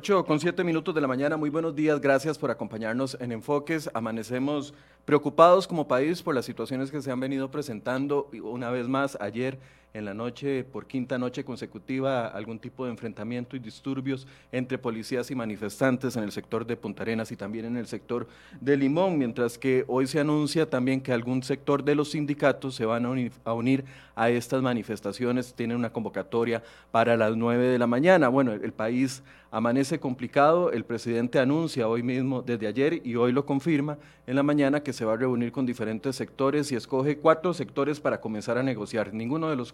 8 con 7 minutos de la mañana, muy buenos días, gracias por acompañarnos en Enfoques. Amanecemos preocupados como país por las situaciones que se han venido presentando una vez más ayer en la noche, por quinta noche consecutiva, algún tipo de enfrentamiento y disturbios entre policías y manifestantes en el sector de Punta Arenas y también en el sector de Limón, mientras que hoy se anuncia también que algún sector de los sindicatos se van a unir a, estas manifestaciones, tienen una convocatoria para las 9 de la mañana. Bueno, el país amanece complicado, el presidente anuncia hoy mismo, desde ayer y hoy lo confirma en la mañana, que se va a reunir con diferentes sectores y escoge cuatro sectores para comenzar a negociar. Ninguno de los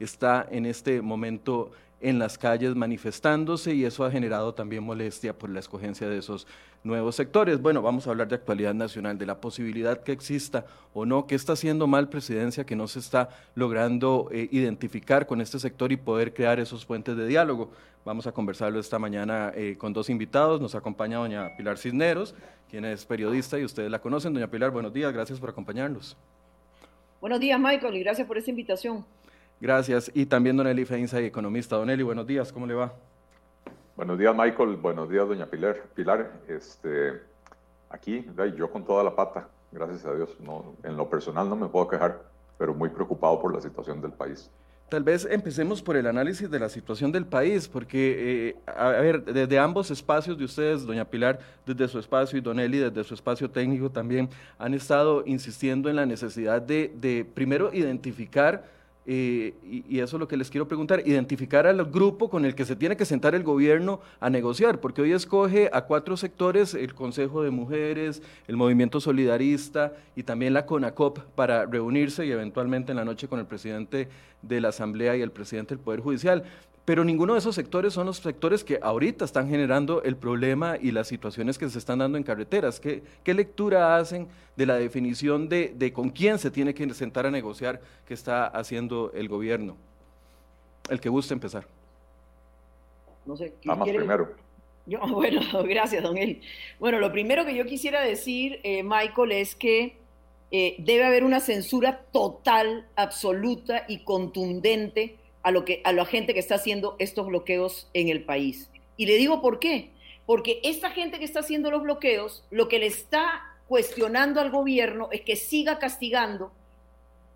está en este momento en las calles manifestándose y eso ha generado también molestia por la escogencia de esos nuevos sectores. Bueno, vamos a hablar de actualidad nacional, de la posibilidad que exista o no, que está haciendo mal presidencia, que no se está logrando eh, identificar con este sector y poder crear esos puentes de diálogo. Vamos a conversarlo esta mañana eh, con dos invitados. Nos acompaña doña Pilar Cisneros, quien es periodista y ustedes la conocen. Doña Pilar, buenos días, gracias por acompañarnos. Buenos días, Michael, y gracias por esta invitación. Gracias. Y también don Eli Feinza, economista. Don Eli, buenos días, ¿cómo le va? Buenos días, Michael. Buenos días, doña Pilar. Pilar, este, aquí, yo con toda la pata, gracias a Dios. No, en lo personal no me puedo quejar, pero muy preocupado por la situación del país. Tal vez empecemos por el análisis de la situación del país, porque, eh, a ver, desde ambos espacios de ustedes, doña Pilar, desde su espacio y don Eli, desde su espacio técnico también, han estado insistiendo en la necesidad de, de primero identificar eh, y, eso es lo que les quiero preguntar, identificar al grupo con el que se tiene que sentar el gobierno a negociar, porque hoy escoge a cuatro sectores, el Consejo de Mujeres, el Movimiento Solidarista y también la CONACOP para reunirse y eventualmente en la noche con el presidente de la Asamblea y el presidente del Poder Judicial pero ninguno de esos sectores son los sectores que ahorita están generando el problema y las situaciones que se están dando en carreteras. ¿Qué, lectura hacen de la definición de, con quién se tiene que sentar a negociar que está haciendo el gobierno? El que guste empezar. No sé. Vamos primero. Yo, bueno, gracias, don Eli. Bueno, lo primero que yo quisiera decir, eh, Michael, es que eh, debe haber una censura total, absoluta y contundente a, lo que, a la gente que está haciendo estos bloqueos en el país. Y le digo por qué. Porque esta gente que está haciendo los bloqueos, lo que le está cuestionando al gobierno es que siga castigando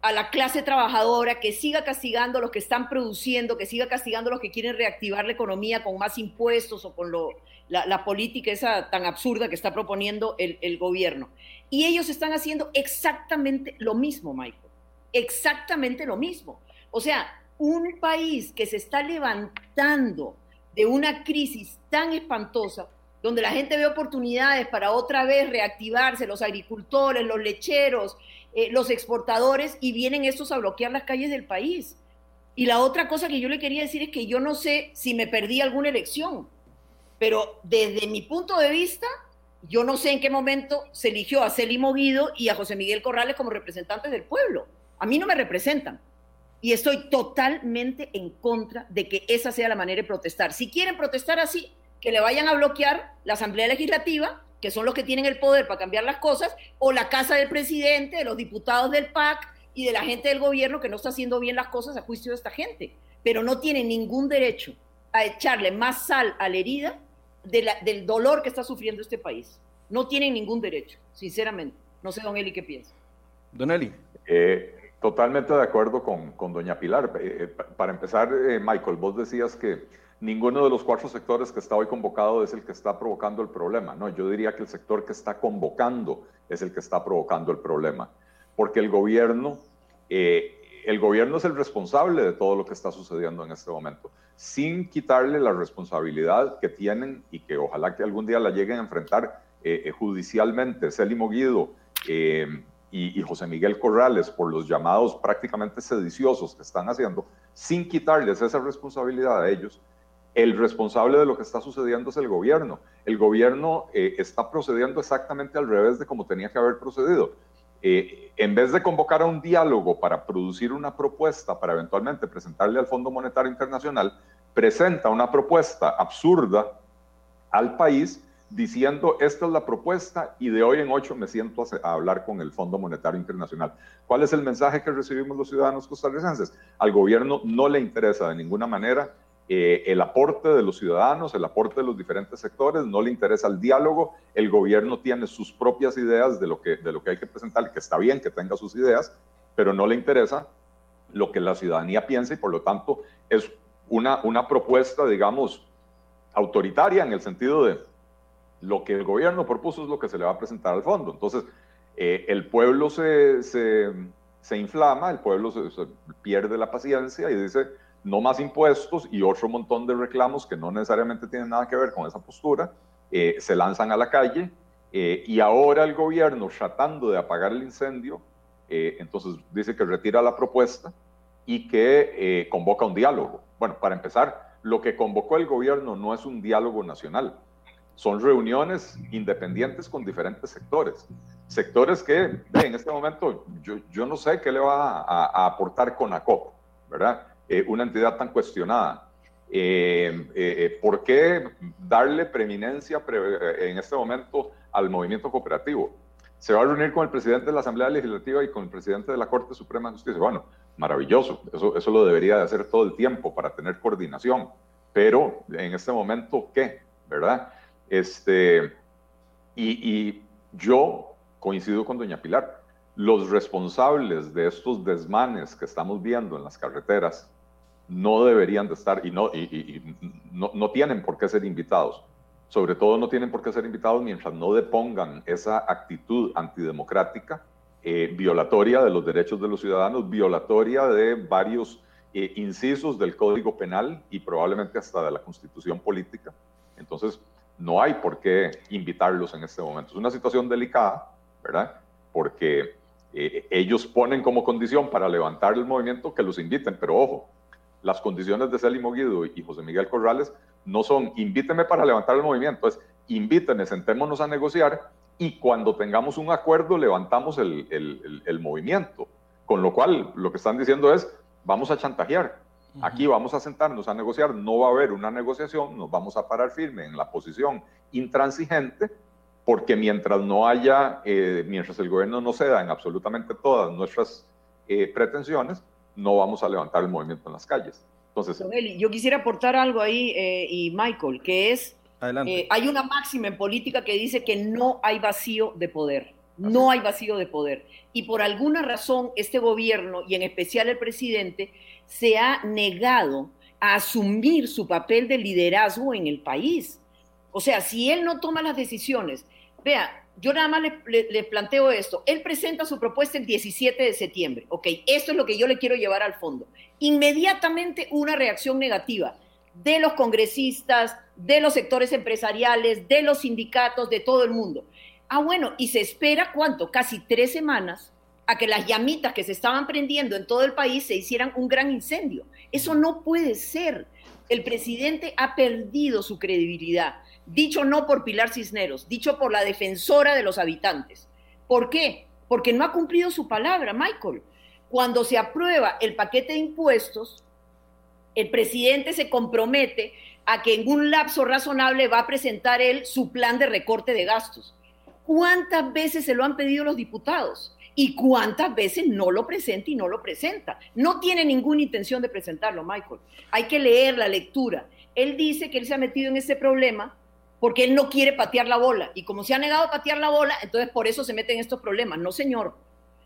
a la clase trabajadora, que siga castigando a los que están produciendo, que siga castigando a los que quieren reactivar la economía con más impuestos o con lo, la, política esa tan absurda que está proponiendo el, el gobierno. Y ellos están haciendo exactamente lo mismo, Michael. Exactamente lo mismo. O sea, un país que se está levantando de una crisis tan espantosa, donde la gente ve oportunidades para otra vez reactivarse, los agricultores, los lecheros, eh, los exportadores, y vienen estos a bloquear las calles del país. Y la otra cosa que yo le quería decir es que yo no sé si me perdí alguna elección, pero desde mi punto de vista, yo no sé en qué momento se eligió a Celi Moguido y a José Miguel Corrales como representantes del pueblo. A mí no me representan. Y estoy totalmente en contra de que esa sea la manera de protestar. Si quieren protestar así, que le vayan a bloquear la Asamblea Legislativa, que son los que tienen el poder para cambiar las cosas, o la casa del presidente, de los diputados del PAC y de la gente del gobierno que no está haciendo bien las cosas a juicio de esta gente. Pero no tienen ningún derecho a echarle más sal a la herida del dolor que está sufriendo este país. No tienen ningún derecho, sinceramente. No sé, don Eli, qué piensa. Don Eli. Eh, Totalmente de acuerdo con, doña Pilar. Eh, eh, para empezar, eh, Michael, vos decías que ninguno de los cuatro sectores que está hoy convocado es el que está provocando el problema. No, yo diría que el sector que está convocando es el que está provocando el problema. Porque el gobierno, el gobierno es el responsable de todo lo que está sucediendo en este momento, sin quitarle la responsabilidad que tienen y que ojalá que algún día la lleguen a enfrentar judicialmente. Célimo Guido, y, José Miguel Corrales por los llamados prácticamente sediciosos que están haciendo, sin quitarles esa responsabilidad a ellos, el responsable de lo que está sucediendo es el gobierno. El gobierno eh, está procediendo exactamente al revés de como tenía que haber procedido. Eh, en vez de convocar a un diálogo para producir una propuesta para eventualmente presentarle al Fondo Monetario Internacional, presenta una propuesta absurda al país diciendo esta es la propuesta y de hoy en ocho me siento a, hablar con el Fondo Monetario Internacional. ¿Cuál es el mensaje que recibimos los ciudadanos costarricenses? Al gobierno no le interesa de ninguna manera eh, el aporte de los ciudadanos, el aporte de los diferentes sectores, no le interesa el diálogo, el gobierno tiene sus propias ideas de lo que, de lo que hay que presentar, que está bien que tenga sus ideas, pero no le interesa lo que la ciudadanía piensa y por lo tanto es una, una propuesta, digamos, autoritaria en el sentido de lo que el gobierno propuso es lo que se le va a presentar al fondo. Entonces, eh, el pueblo se, se, se, inflama, el pueblo se pierde la paciencia y dice, no más impuestos y otro montón de reclamos que no necesariamente tienen nada que ver con esa postura, eh, se lanzan a la calle eh, y ahora el gobierno tratando de apagar el incendio, eh, entonces dice que retira la propuesta y que convoca un diálogo. Bueno, para empezar, lo que convocó el gobierno no es un diálogo nacional, son reuniones independientes con diferentes sectores. Sectores que en este momento yo, yo no sé qué le va a, a aportar CONACOP, ¿verdad? Eh, una entidad tan cuestionada. Eh, eh, ¿Por qué darle preeminencia en este momento al movimiento cooperativo? Se va a reunir con el presidente de la Asamblea Legislativa y con el presidente de la Corte Suprema de Justicia. Bueno, maravilloso, eso, eso lo debería de hacer todo el tiempo para tener coordinación, pero en este momento, ¿qué? ¿Verdad? Este, y, y yo coincido con doña Pilar, los responsables de estos desmanes que estamos viendo en las carreteras no deberían de estar y, no, y, no, no, tienen por qué ser invitados. Sobre todo no tienen por qué ser invitados mientras no depongan esa actitud antidemocrática, eh, violatoria de los derechos de los ciudadanos, violatoria de varios eh, incisos del Código Penal y probablemente hasta de la Constitución Política. Entonces, no hay por qué invitarlos en este momento. Es una situación delicada, ¿verdad? Porque eh, ellos ponen como condición para levantar el movimiento que los inviten, pero ojo, las condiciones de Célimo Guido y José Miguel Corrales no son invíteme para levantar el movimiento, es invíteme, sentémonos a negociar y cuando tengamos un acuerdo levantamos el, el, movimiento. Con lo cual, lo que están diciendo es, vamos a chantajear, aquí vamos a sentarnos a negociar, no va a haber una negociación, nos vamos a parar firme en la posición intransigente, porque mientras no haya, eh, mientras el gobierno no ceda en absolutamente todas nuestras eh, pretensiones, no vamos a levantar el movimiento en las calles. Entonces, yo quisiera aportar algo ahí, eh, y Michael, que es, eh, hay una máxima en política que dice que no hay vacío de poder, no hay vacío de poder. Y por alguna razón este gobierno, y en especial el presidente, se ha negado a asumir su papel de liderazgo en el país. O sea, si él no toma las decisiones, vea, yo nada más le, planteo esto. Él presenta su propuesta el 17 de septiembre. Ok, esto es lo que yo le quiero llevar al fondo. Inmediatamente una reacción negativa de los congresistas, de los sectores empresariales, de los sindicatos, de todo el mundo. Ah, bueno, y se espera cuánto? Casi tres semanas a que las llamitas que se estaban prendiendo en todo el país se hicieran un gran incendio. Eso no puede ser. El presidente ha perdido su credibilidad dicho no por Pilar Cisneros, dicho por la defensora de los habitantes. ¿Por qué? Porque no ha cumplido su palabra, Michael. Cuando se aprueba el paquete de impuestos, el presidente se compromete a que en un lapso razonable va a presentar él su plan de recorte de gastos. ¿Cuántas veces se lo han pedido los diputados? ¿Y cuántas veces no lo presenta y no lo presenta? No tiene ninguna intención de presentarlo, Michael. Hay que leer la lectura. Él dice que él se ha metido en ese problema porque él no quiere patear la bola. Y como se ha negado a patear la bola, entonces por eso se meten estos problemas. No, señor.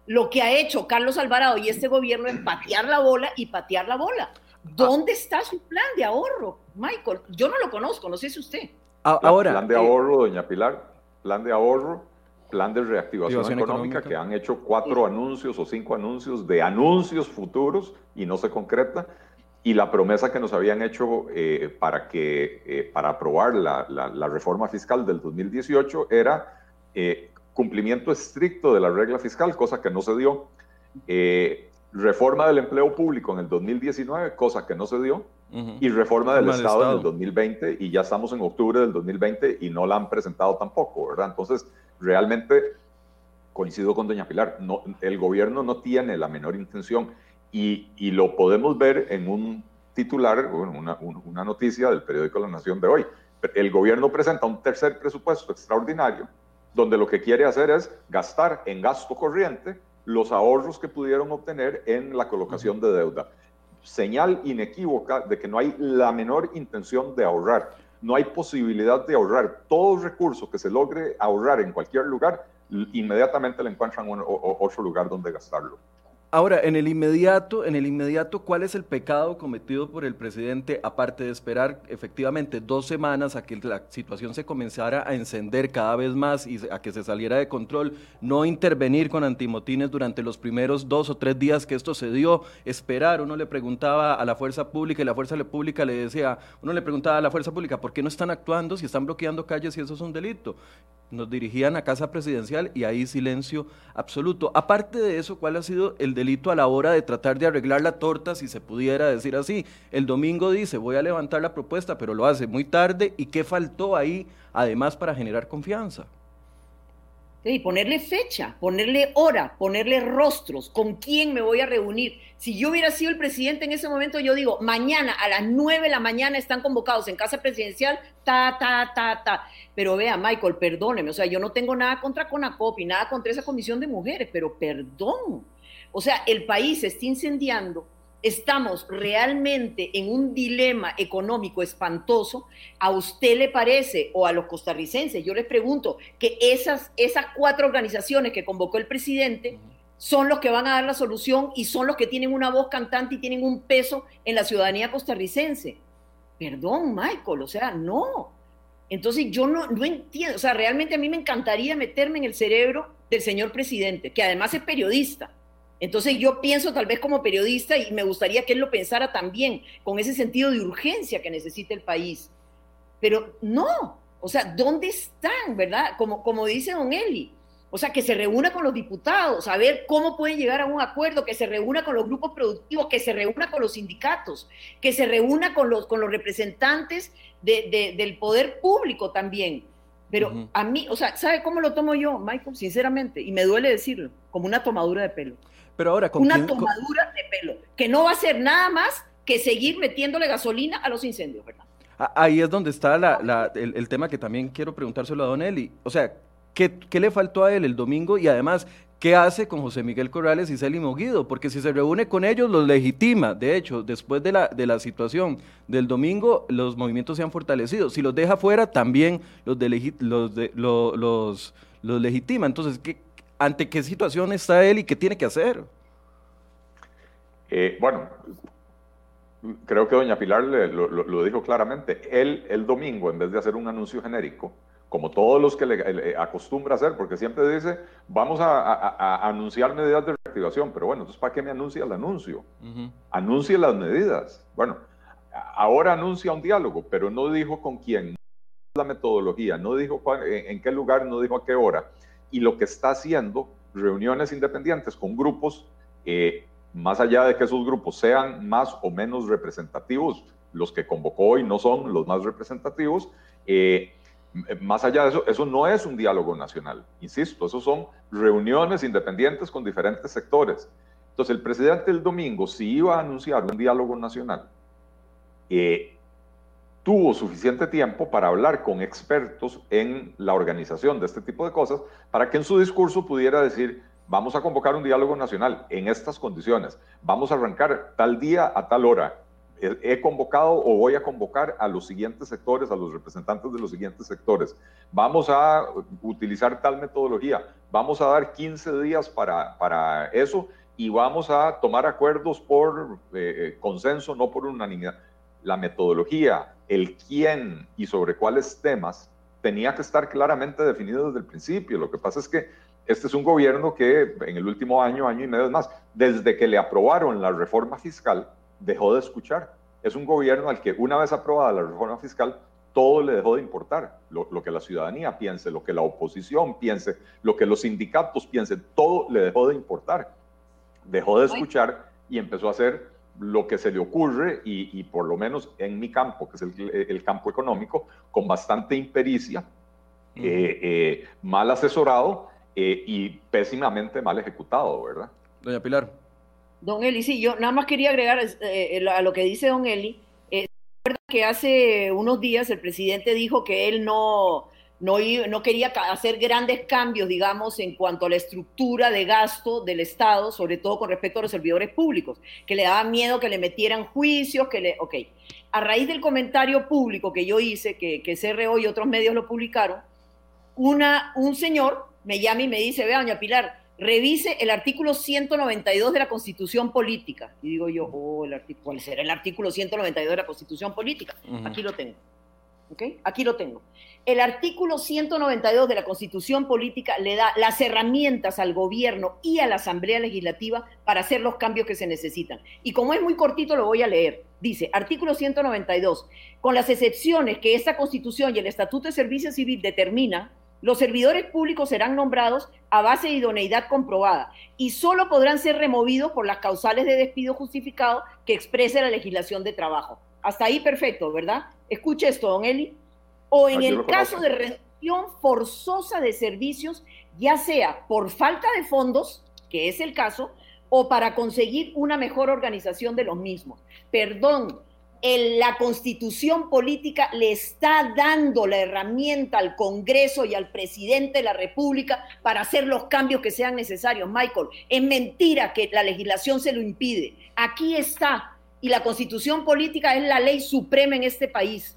Lo que ha hecho Carlos Alvarado y este gobierno es patear la bola y patear la bola. ¿Dónde está su plan de ahorro, Michael? Yo no lo conozco, no sé si usted. Ahora, plan de eh, ahorro, doña Pilar, plan de ahorro, plan de reactivación económica, que han hecho cuatro anuncios o cinco anuncios de anuncios futuros y no se concreta y la promesa que nos habían hecho eh, para, que, eh, para aprobar la, la, reforma fiscal del 2018 era eh, cumplimiento estricto de la regla fiscal, cosa que no se dio. reforma del empleo público en el 2019, cosa que no se dio. Y reforma del Estado, Estado, en el 2020, y ya estamos en octubre del 2020 y no la han presentado tampoco, ¿verdad? Entonces, realmente coincido con doña Pilar, no, el gobierno no tiene la menor intención y, lo podemos ver en un titular, una, una noticia del periódico La Nación de hoy. El gobierno presenta un tercer presupuesto extraordinario donde lo que quiere hacer es gastar en gasto corriente los ahorros que pudieron obtener en la colocación de deuda. señal inequívoca de que no hay la menor intención de ahorrar. No hay posibilidad de ahorrar. Todo recurso que se logre ahorrar en cualquier lugar, inmediatamente le encuentran otro lugar donde gastarlo. Ahora, en el inmediato, en el inmediato, ¿cuál es el pecado cometido por el presidente, aparte de esperar efectivamente dos semanas a que la situación se comenzara a encender cada vez más y a que se saliera de control, no intervenir con antimotines durante los primeros dos o tres días que esto se dio, esperar, uno le preguntaba a la fuerza pública y la fuerza pública le decía, uno le preguntaba a la fuerza pública, ¿por qué no están actuando si están bloqueando calles y eso es un delito? Nos dirigían a casa presidencial y ahí silencio absoluto. Aparte de eso, ¿cuál ha sido el delito a la hora de tratar de arreglar la torta, si se pudiera decir así? El domingo dice, voy a levantar la propuesta, pero lo hace muy tarde. ¿Y qué faltó ahí, además, para generar confianza? Y ponerle fecha, ponerle hora, ponerle rostros, con quién me voy a reunir. Si yo hubiera sido el presidente en ese momento, yo digo, mañana a las nueve de la mañana están convocados en casa presidencial, ta, ta, ta, ta. Pero vea, Michael, perdóneme, o sea, yo no tengo nada contra Conacop y nada contra esa comisión de mujeres, pero perdón. O sea, el país se está incendiando estamos realmente en un dilema económico espantoso, ¿a usted le parece, o a los costarricenses, yo les pregunto, que esas, esas cuatro organizaciones que convocó el presidente son los que van a dar la solución y son los que tienen una voz cantante y tienen un peso en la ciudadanía costarricense? Perdón, Michael, o sea, no. Entonces yo no, no entiendo, o sea, realmente a mí me encantaría meterme en el cerebro del señor presidente, que además es periodista entonces yo pienso tal vez como periodista y me gustaría que él lo pensara también, con ese sentido de urgencia que necesita el país. Pero no, o sea, ¿dónde están, verdad? Como, como dice don Eli, o sea, que se reúna con los diputados, a ver cómo pueden llegar a un acuerdo, que se reúna con los grupos productivos, que se reúna con los sindicatos, que se reúna con los, con los representantes del poder público también. Pero a mí, o sea, ¿sabe cómo lo tomo yo, Michael? Sinceramente, y me duele decirlo, como una tomadura de pelo. Pero ahora, ¿con Una tomadura de pelo, que no va a ser nada más que seguir metiéndole gasolina a los incendios, ¿verdad? Ahí es donde está el, tema que también quiero preguntárselo a Don Eli. O sea, ¿qué, le faltó a él el domingo? Y además, ¿qué hace con José Miguel Corrales y Celi Moguido? Porque si se reúne con ellos, los legitima. De hecho, después de la, de la situación del domingo, los movimientos se han fortalecido. Si los deja fuera, también los, los, los, los legitima. Entonces, ¿qué, ¿Ante qué situación está él y qué tiene que hacer? Eh, bueno, creo que doña Pilar lo, dijo claramente. Él el domingo, en vez de hacer un anuncio genérico, como todos los que le, acostumbra hacer, porque siempre dice, vamos a, anunciar medidas de reactivación, pero bueno, entonces ¿para qué me anuncia el anuncio? Anuncie las medidas. Bueno, ahora anuncia un diálogo, pero no dijo con quién, no la metodología, no dijo en qué lugar, no dijo a qué hora y lo que está haciendo reuniones independientes con grupos, eh, más allá de que esos grupos sean más o menos representativos, los que convocó hoy no son los más representativos, eh, más allá de eso, eso no es un diálogo nacional, insisto, eso son reuniones independientes con diferentes sectores. Entonces, el presidente el domingo, si iba a anunciar un diálogo nacional, eh, tuvo suficiente tiempo para hablar con expertos en la organización de este tipo de cosas, para que en su discurso pudiera decir, vamos a convocar un diálogo nacional en estas condiciones, vamos a arrancar tal día a tal hora, he convocado o voy a convocar a los siguientes sectores, a los representantes de los siguientes sectores. Vamos a utilizar tal metodología, vamos a dar 15 días para, para eso y vamos a tomar acuerdos por eh, eh, consenso, no por unanimidad. La metodología, el quién y sobre cuáles temas tenía que estar claramente definido desde el principio. Lo que pasa es que este es un gobierno que en el último año, año y medio más, desde que le aprobaron la reforma fiscal, dejó de escuchar. Es un gobierno al que una vez aprobada la reforma fiscal, todo le dejó de importar. Lo, que la ciudadanía piense, lo que la oposición piense, lo que los sindicatos piensen, todo le dejó de importar. Dejó de escuchar y empezó a hacer lo que se le ocurre y, por lo menos en mi campo, que es el, campo económico, con bastante impericia, eh, eh, mal asesorado eh, y pésimamente mal ejecutado, ¿verdad? Doña Pilar. Don Eli, sí, yo nada más quería agregar a lo que dice don Eli. que hace unos días el presidente dijo que él no, no, no quería hacer grandes cambios, digamos, en cuanto a la estructura de gasto del Estado, sobre todo con respecto a los servidores públicos, que le daba miedo que le metieran juicios, que le... Ok, a raíz del comentario público que yo hice, que, que CRO y otros medios lo publicaron, una, un señor me llama y me dice, vea, doña Pilar, revise el artículo 192 de la Constitución Política. Y digo yo, oh, el ¿cuál será el artículo 192 de la Constitución Política? Aquí lo tengo. ¿Okay? Aquí lo tengo. El artículo 192 de la Constitución Política le da las herramientas al gobierno y a la Asamblea Legislativa para hacer los cambios que se necesitan. Y como es muy cortito, lo voy a leer. Dice, artículo 192, con las excepciones que esta Constitución y el Estatuto de Servicio Civil determinan, los servidores públicos serán nombrados a base de idoneidad comprobada y solo podrán ser removidos por las causales de despido justificado que exprese la legislación de trabajo. Hasta ahí perfecto, ¿verdad? Escuche esto, don Eli. O en el caso de reducción forzosa de servicios, ya sea por falta de fondos, que es el caso, o para conseguir una mejor organización de los mismos. Perdón, la constitución política le está dando la herramienta al Congreso y al presidente de la República para hacer los cambios que sean necesarios. Michael, es mentira que la legislación se lo impide. Aquí está. Y la constitución política es la ley suprema en este país.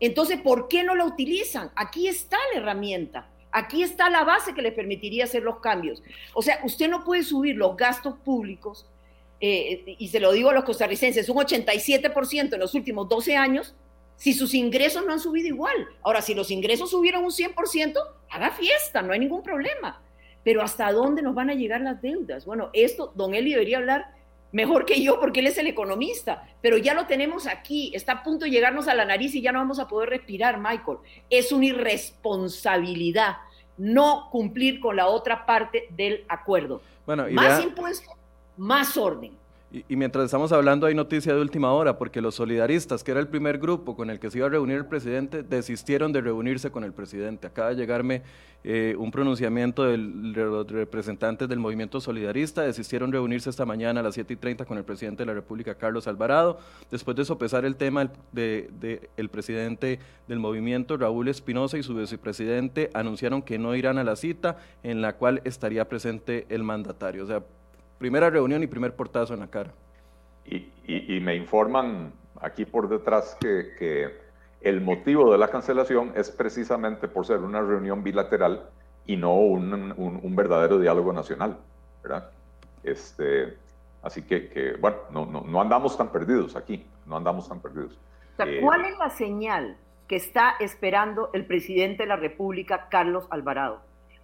Entonces, ¿por qué no la utilizan? Aquí está la herramienta. Aquí está la base que le permitiría hacer los cambios. O sea, usted no puede subir los gastos públicos eh, y se lo digo a los costarricenses, un 87% en los últimos 12 años, si sus ingresos no han subido igual. Ahora, si los ingresos subieron un 100%, haga fiesta, no hay ningún problema. Pero ¿hasta dónde nos van a llegar las deudas? Bueno, esto, don Eli debería hablar mejor que yo porque él es el economista, pero ya lo tenemos aquí, está a punto de llegarnos a la nariz y ya no vamos a poder respirar, Michael. Es una irresponsabilidad no cumplir con la otra parte del acuerdo. Bueno, Más impuestos más orden. Y, mientras estamos hablando hay noticia de última hora, porque los solidaristas, que era el primer grupo con el que se iba a reunir el presidente, desistieron de reunirse con el presidente. Acaba de llegarme eh, un pronunciamiento de los representantes del movimiento solidarista, desistieron de reunirse esta mañana a las 7 y 30 con el presidente de la República, Carlos Alvarado, después de sopesar el tema del de, el presidente del movimiento, Raúl Espinosa, y su vicepresidente anunciaron que no irán a la cita en la cual estaría presente el mandatario. O sea, Primera reunión y primer portazo en la cara. Y, me informan aquí por detrás que, el motivo de la cancelación es precisamente por ser una reunión bilateral y no un, verdadero diálogo nacional, ¿verdad? Este, así que, bueno, no, no, andamos tan perdidos aquí, no andamos tan perdidos. Eh, ¿Cuál es la señal que está esperando el presidente de la República, Carlos Alvarado?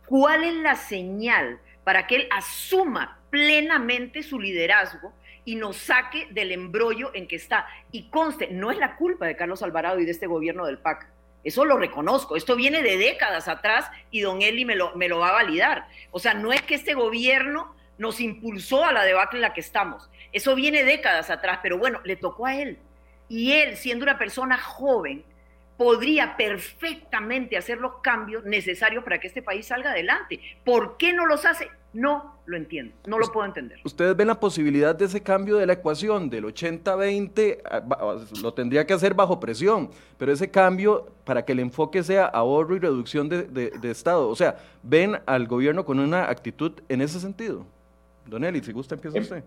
¿Cuál es la señal para que él asuma plenamente su liderazgo y nos saque del embrollo en que está. Y conste, no es la culpa de Carlos Alvarado y de este gobierno del PAC. Eso lo reconozco. Esto viene de décadas atrás y don Eli me lo, me lo va a validar. O sea, no es que este gobierno nos impulsó a la debacle en la que estamos. Eso viene décadas atrás, pero bueno, le tocó a él. Y él, siendo una persona joven, podría perfectamente hacer los cambios necesarios para que este país salga adelante. ¿Por qué no los hace? No lo entiendo, no lo puedo entender. ¿Ustedes ven la posibilidad de ese cambio de la ecuación del 80-20? Ah, lo tendría que hacer bajo presión, pero ese cambio para que el enfoque sea ahorro y reducción de, Estado. O sea, ¿ven al gobierno con una actitud en ese sentido? Don Eli, si gusta, empieza usted.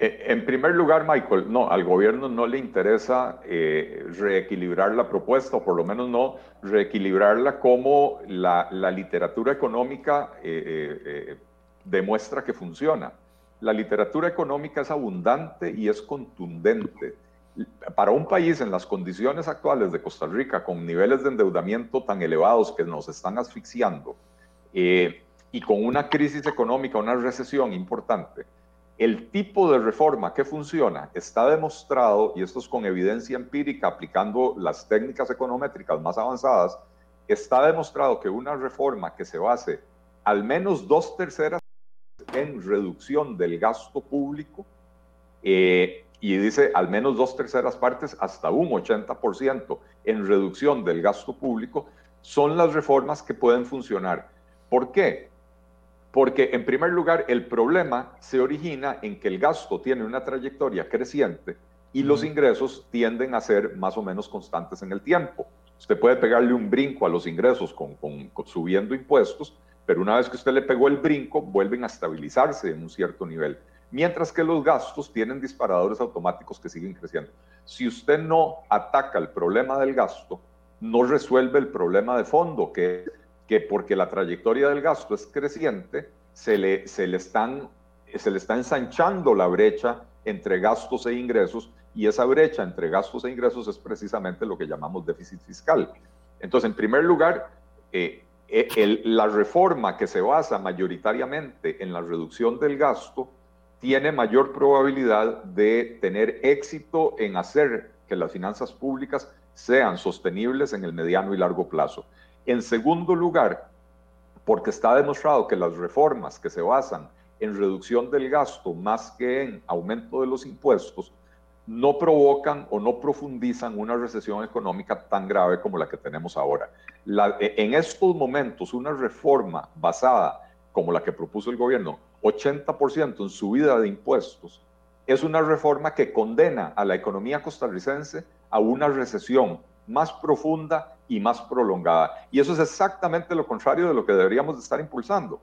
Eh, en primer lugar, Michael, no, al gobierno no le interesa eh, reequilibrar la propuesta, o por lo menos no reequilibrarla como la, literatura económica eh, demuestra que funciona. La literatura económica es abundante y es contundente. Para un país en las condiciones actuales de Costa Rica, con niveles de endeudamiento tan elevados que nos están asfixiando, y con una crisis económica, una recesión importante, el tipo de reforma que funciona está demostrado, y esto es con evidencia empírica aplicando las técnicas econométricas más avanzadas, está demostrado que una reforma que se base al menos dos terceras en reducción del gasto público, eh, y dice al menos dos terceras partes hasta un 80% en reducción del gasto público, son las reformas que pueden funcionar. ¿Por qué? Porque, en primer lugar, el problema se origina en que el gasto tiene una trayectoria creciente y los ingresos tienden a ser más o menos constantes en el tiempo. Usted puede pegarle un brinco a los ingresos con, subiendo impuestos, pero una vez que usted le pegó el brinco, vuelven a estabilizarse en un cierto nivel. Mientras que los gastos tienen disparadores automáticos que siguen creciendo. Si usted no ataca el problema del gasto, no resuelve el problema de fondo, que, que porque la trayectoria del gasto es creciente, se le, se le, están, se le está ensanchando la brecha entre gastos e ingresos y esa brecha entre gastos e ingresos es precisamente lo que llamamos déficit fiscal. Entonces, en primer lugar, eh, eh, la reforma que se basa mayoritariamente en la reducción del gasto tiene mayor probabilidad de tener éxito en hacer que las finanzas públicas sean sostenibles en el mediano y largo plazo. En segundo lugar, porque está demostrado que las reformas que se basan en reducción del gasto más que en aumento de los impuestos no provocan o no profundizan una recesión económica tan grave como la que tenemos ahora. E, en estos momentos, una reforma basada como la que propuso el gobierno, 80% en subida de impuestos, es una reforma que condena a la economía costarricense a una recesión más profunda y más prolongada. Y eso es exactamente lo contrario de lo que deberíamos estar impulsando.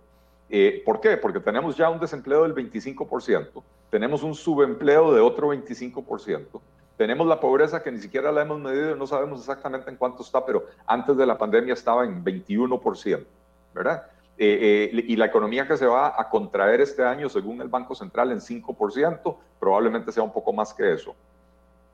Eh, ¿Por qué? Porque tenemos ya un desempleo del 25%, tenemos un subempleo de otro 25%, tenemos la pobreza que ni siquiera la hemos medido, no sabemos exactamente en cuánto está, pero antes de la pandemia estaba en 21%, ¿verdad? Eh, eh, y la economía que se va a contraer este año, según el Banco Central, en 5%, probablemente sea un poco más que eso.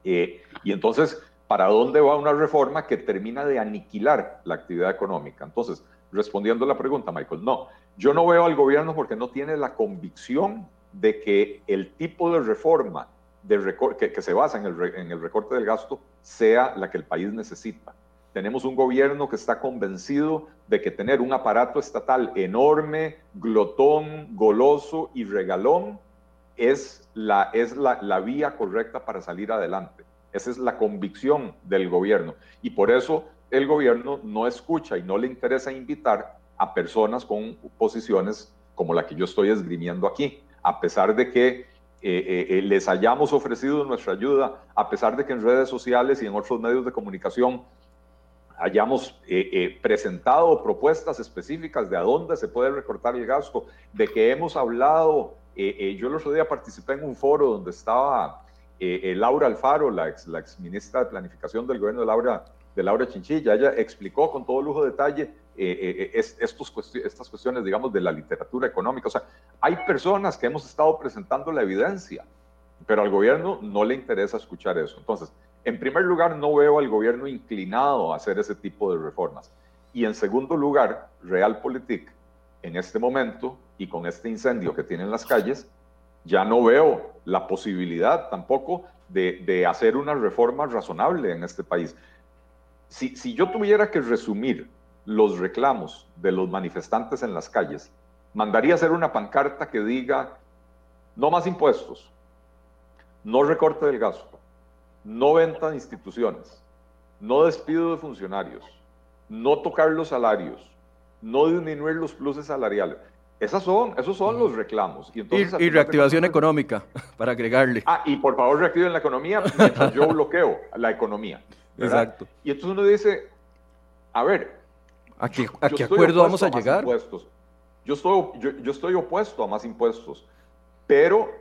y entonces, ¿para dónde va una reforma que termina de aniquilar la actividad económica? Entonces, respondiendo a la pregunta, Michael, no, yo no veo al gobierno porque no tiene la convicción de que el tipo de reforma que, se basa en el, recorte del gasto sea la que el país necesita. Tenemos un gobierno que está convencido de que tener un aparato estatal enorme, glotón, goloso y regalón es la vía correcta para salir adelante. Esa es la convicción del gobierno. Y por eso el gobierno no escucha y no le interesa invitar a personas con posiciones como la que yo estoy esgrimiendo aquí, a pesar de que eh, eh, eh, les hayamos ofrecido nuestra ayuda, a pesar de que en redes sociales y en otros medios de comunicación hayamos presentado propuestas específicas de a dónde se puede recortar el gasto, de que hemos hablado, yo el otro día participé en un foro donde estaba Laura Alfaro, la ex, ministra de Planificación del gobierno de Laura Chinchilla. Ella explicó con todo lujo de detalle eh, eh, estas cuestiones, digamos, de la literatura económica. O sea, hay personas que hemos estado presentando la evidencia, pero al gobierno no le interesa escuchar eso. Entonces, en primer lugar, no veo al gobierno inclinado a hacer ese tipo de reformas. Y en segundo lugar, Realpolitik, en este momento y con este incendio que tienen las calles, ya no veo la posibilidad tampoco de, de hacer una reforma razonable en este país si, yo tuviera que resumir los reclamos de los manifestantes en las calles, mandaría hacer una pancarta que diga, no más impuestos, no recorte del gasto, no venta de instituciones, no despido de funcionarios, no tocar los salarios, no disminuir los pluses salariales. Esas son, esos son los reclamos. Y, y, reactivación económica, para agregarle. Ah, y por favor reactiven la economía mientras yo bloqueo la economía. Exacto. Y entonces uno dice, a ver, ¿a qué, acuerdo vamos a, llegar? Yo estoy, yo, estoy opuesto a más impuestos, pero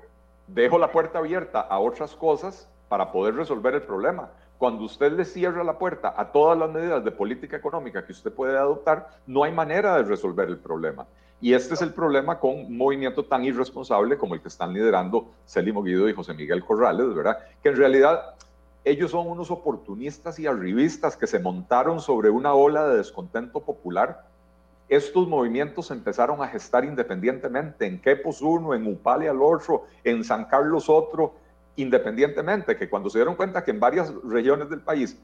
dejo la puerta abierta a otras cosas para poder resolver el problema. Cuando usted le cierra la puerta a todas las medidas de política económica que usted puede adoptar, no hay manera de resolver el problema. Y este es el problema con un movimiento tan irresponsable como el que están liderando Célimo Guido y José Miguel Corrales, ¿verdad? Que en realidad ellos son unos oportunistas y arribistas que se montaron sobre una ola de descontento popular. Estos movimientos empezaron a gestar independientemente en Quepos uno, en Upale al otro, en San Carlos otro, independientemente, que cuando se dieron cuenta que en varias regiones del país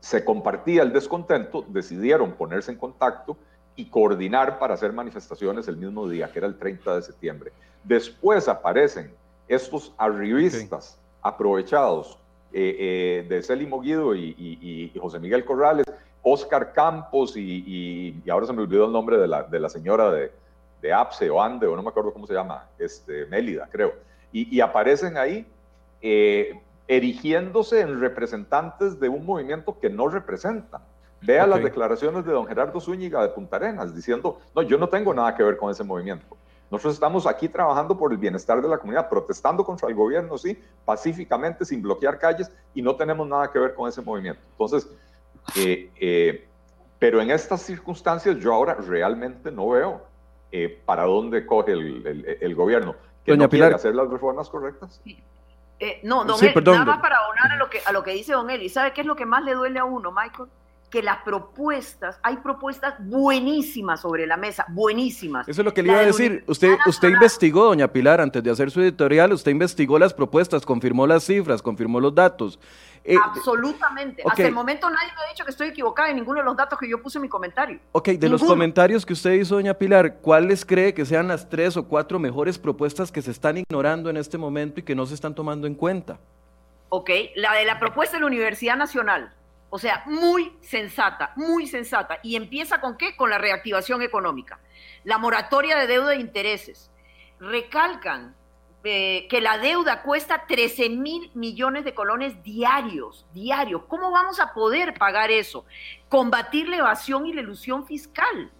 se compartía el descontento, decidieron ponerse en contacto y coordinar para hacer manifestaciones el mismo día, que era el 30 de septiembre. Después aparecen estos arribistas aprovechados eh, eh, de Célimo Guido y, José Miguel Corrales, Oscar Campos y, ahora se me olvidó el nombre de la, de la señora de, de APSE o ANDE, o no me acuerdo cómo se llama, este, Mélida, creo. Y, aparecen ahí eh, erigiéndose en representantes de un movimiento que no representan. Vea las declaraciones de don Gerardo Zúñiga de Punta Arenas diciendo, no, yo no tengo nada que ver con ese movimiento. Nosotros estamos aquí trabajando por el bienestar de la comunidad, protestando contra el gobierno, sí, pacíficamente, sin bloquear calles, y no tenemos nada que ver con ese movimiento. Entonces, eh, eh, pero en estas circunstancias yo ahora realmente no veo eh, para dónde coge el, gobierno. Que Doña no Pilar. hacer las reformas correctas. No, don nada más para abonar a lo, que, a lo que dice don Eli. ¿Sabe qué es lo que más le duele a uno, Michael? que las propuestas, hay propuestas buenísimas sobre la mesa, buenísimas. Eso es lo que le iba a decir. Usted, usted investigó, doña Pilar, antes de hacer su editorial, usted investigó las propuestas, confirmó las cifras, confirmó los datos. Eh, Absolutamente. Hasta el momento nadie me ha dicho que estoy equivocada en ninguno de los datos que yo puse en mi comentario. Ok, de los comentarios que usted hizo, doña Pilar, ¿cuáles cree que sean las tres o cuatro mejores propuestas que se están ignorando en este momento y que no se están tomando en cuenta? Ok, la de la propuesta de la Universidad Nacional o sea, muy sensata, muy sensata. ¿Y empieza con qué? Con la reactivación económica. La moratoria de deuda de intereses. Recalcan eh, que la deuda cuesta 13 mil millones de colones diarios, diarios. ¿Cómo vamos a poder pagar eso? Combatir la evasión y la ilusión fiscal,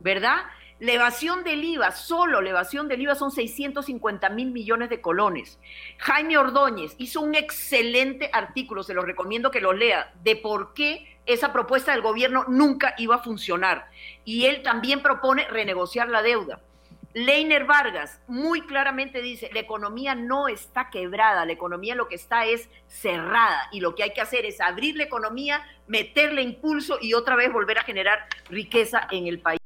¿verdad? La evasión del IVA, solo la evasión del IVA son 650 mil millones de colones. Jaime Ordóñez hizo un excelente artículo, se lo recomiendo que lo lea, de por qué esa propuesta del gobierno nunca iba a funcionar. Y él también propone renegociar la deuda. Leiner Vargas muy claramente dice, la economía no está quebrada, la economía lo que está es cerrada y lo que hay que hacer es abrir la economía, meterle impulso y otra vez volver a generar riqueza en el país.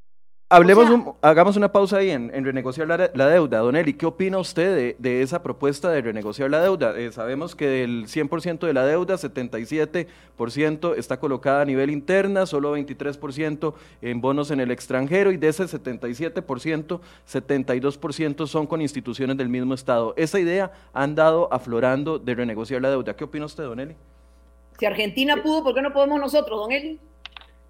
Hablemos, hagamos una pausa ahí en, renegociar la, deuda. Don Eli, ¿qué opina usted de, esa propuesta de renegociar la deuda? Eh, sabemos que del 100% de la deuda, 77% está colocada a nivel interna, solo 23% en bonos en el extranjero y de ese 77%, 72% son con instituciones del mismo Estado. Esa idea ha andado aflorando de renegociar la deuda. ¿Qué opina usted, Don Eli? Si Argentina pudo, ¿por qué no podemos nosotros, Don Eli?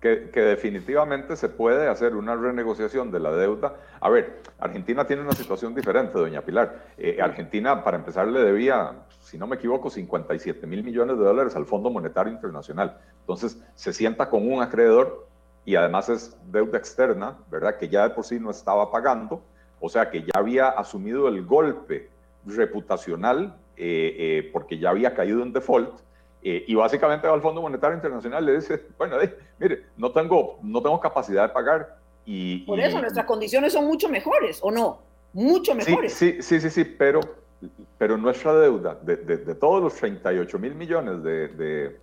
Que, definitivamente se puede hacer una renegociación de la deuda. A ver, Argentina tiene una situación diferente, doña Pilar. Eh, Argentina, para empezar, le debía, si no me equivoco, 57 mil millones de dólares al Fondo Monetario Internacional. Entonces, se sienta con un acreedor y además es deuda externa, ¿verdad? Que ya de por sí no estaba pagando, o sea que ya había asumido el golpe reputacional eh, eh, porque ya había caído en default eh, y básicamente va al Fondo Monetario Internacional le dice, bueno, mire, no tengo, no tengo capacidad de pagar. Y, Por eso nuestras condiciones son mucho mejores, ¿o no? Mucho mejores. Sí, sí, sí, sí, pero, pero nuestra deuda, de, de, todos los 38 mil millones de, de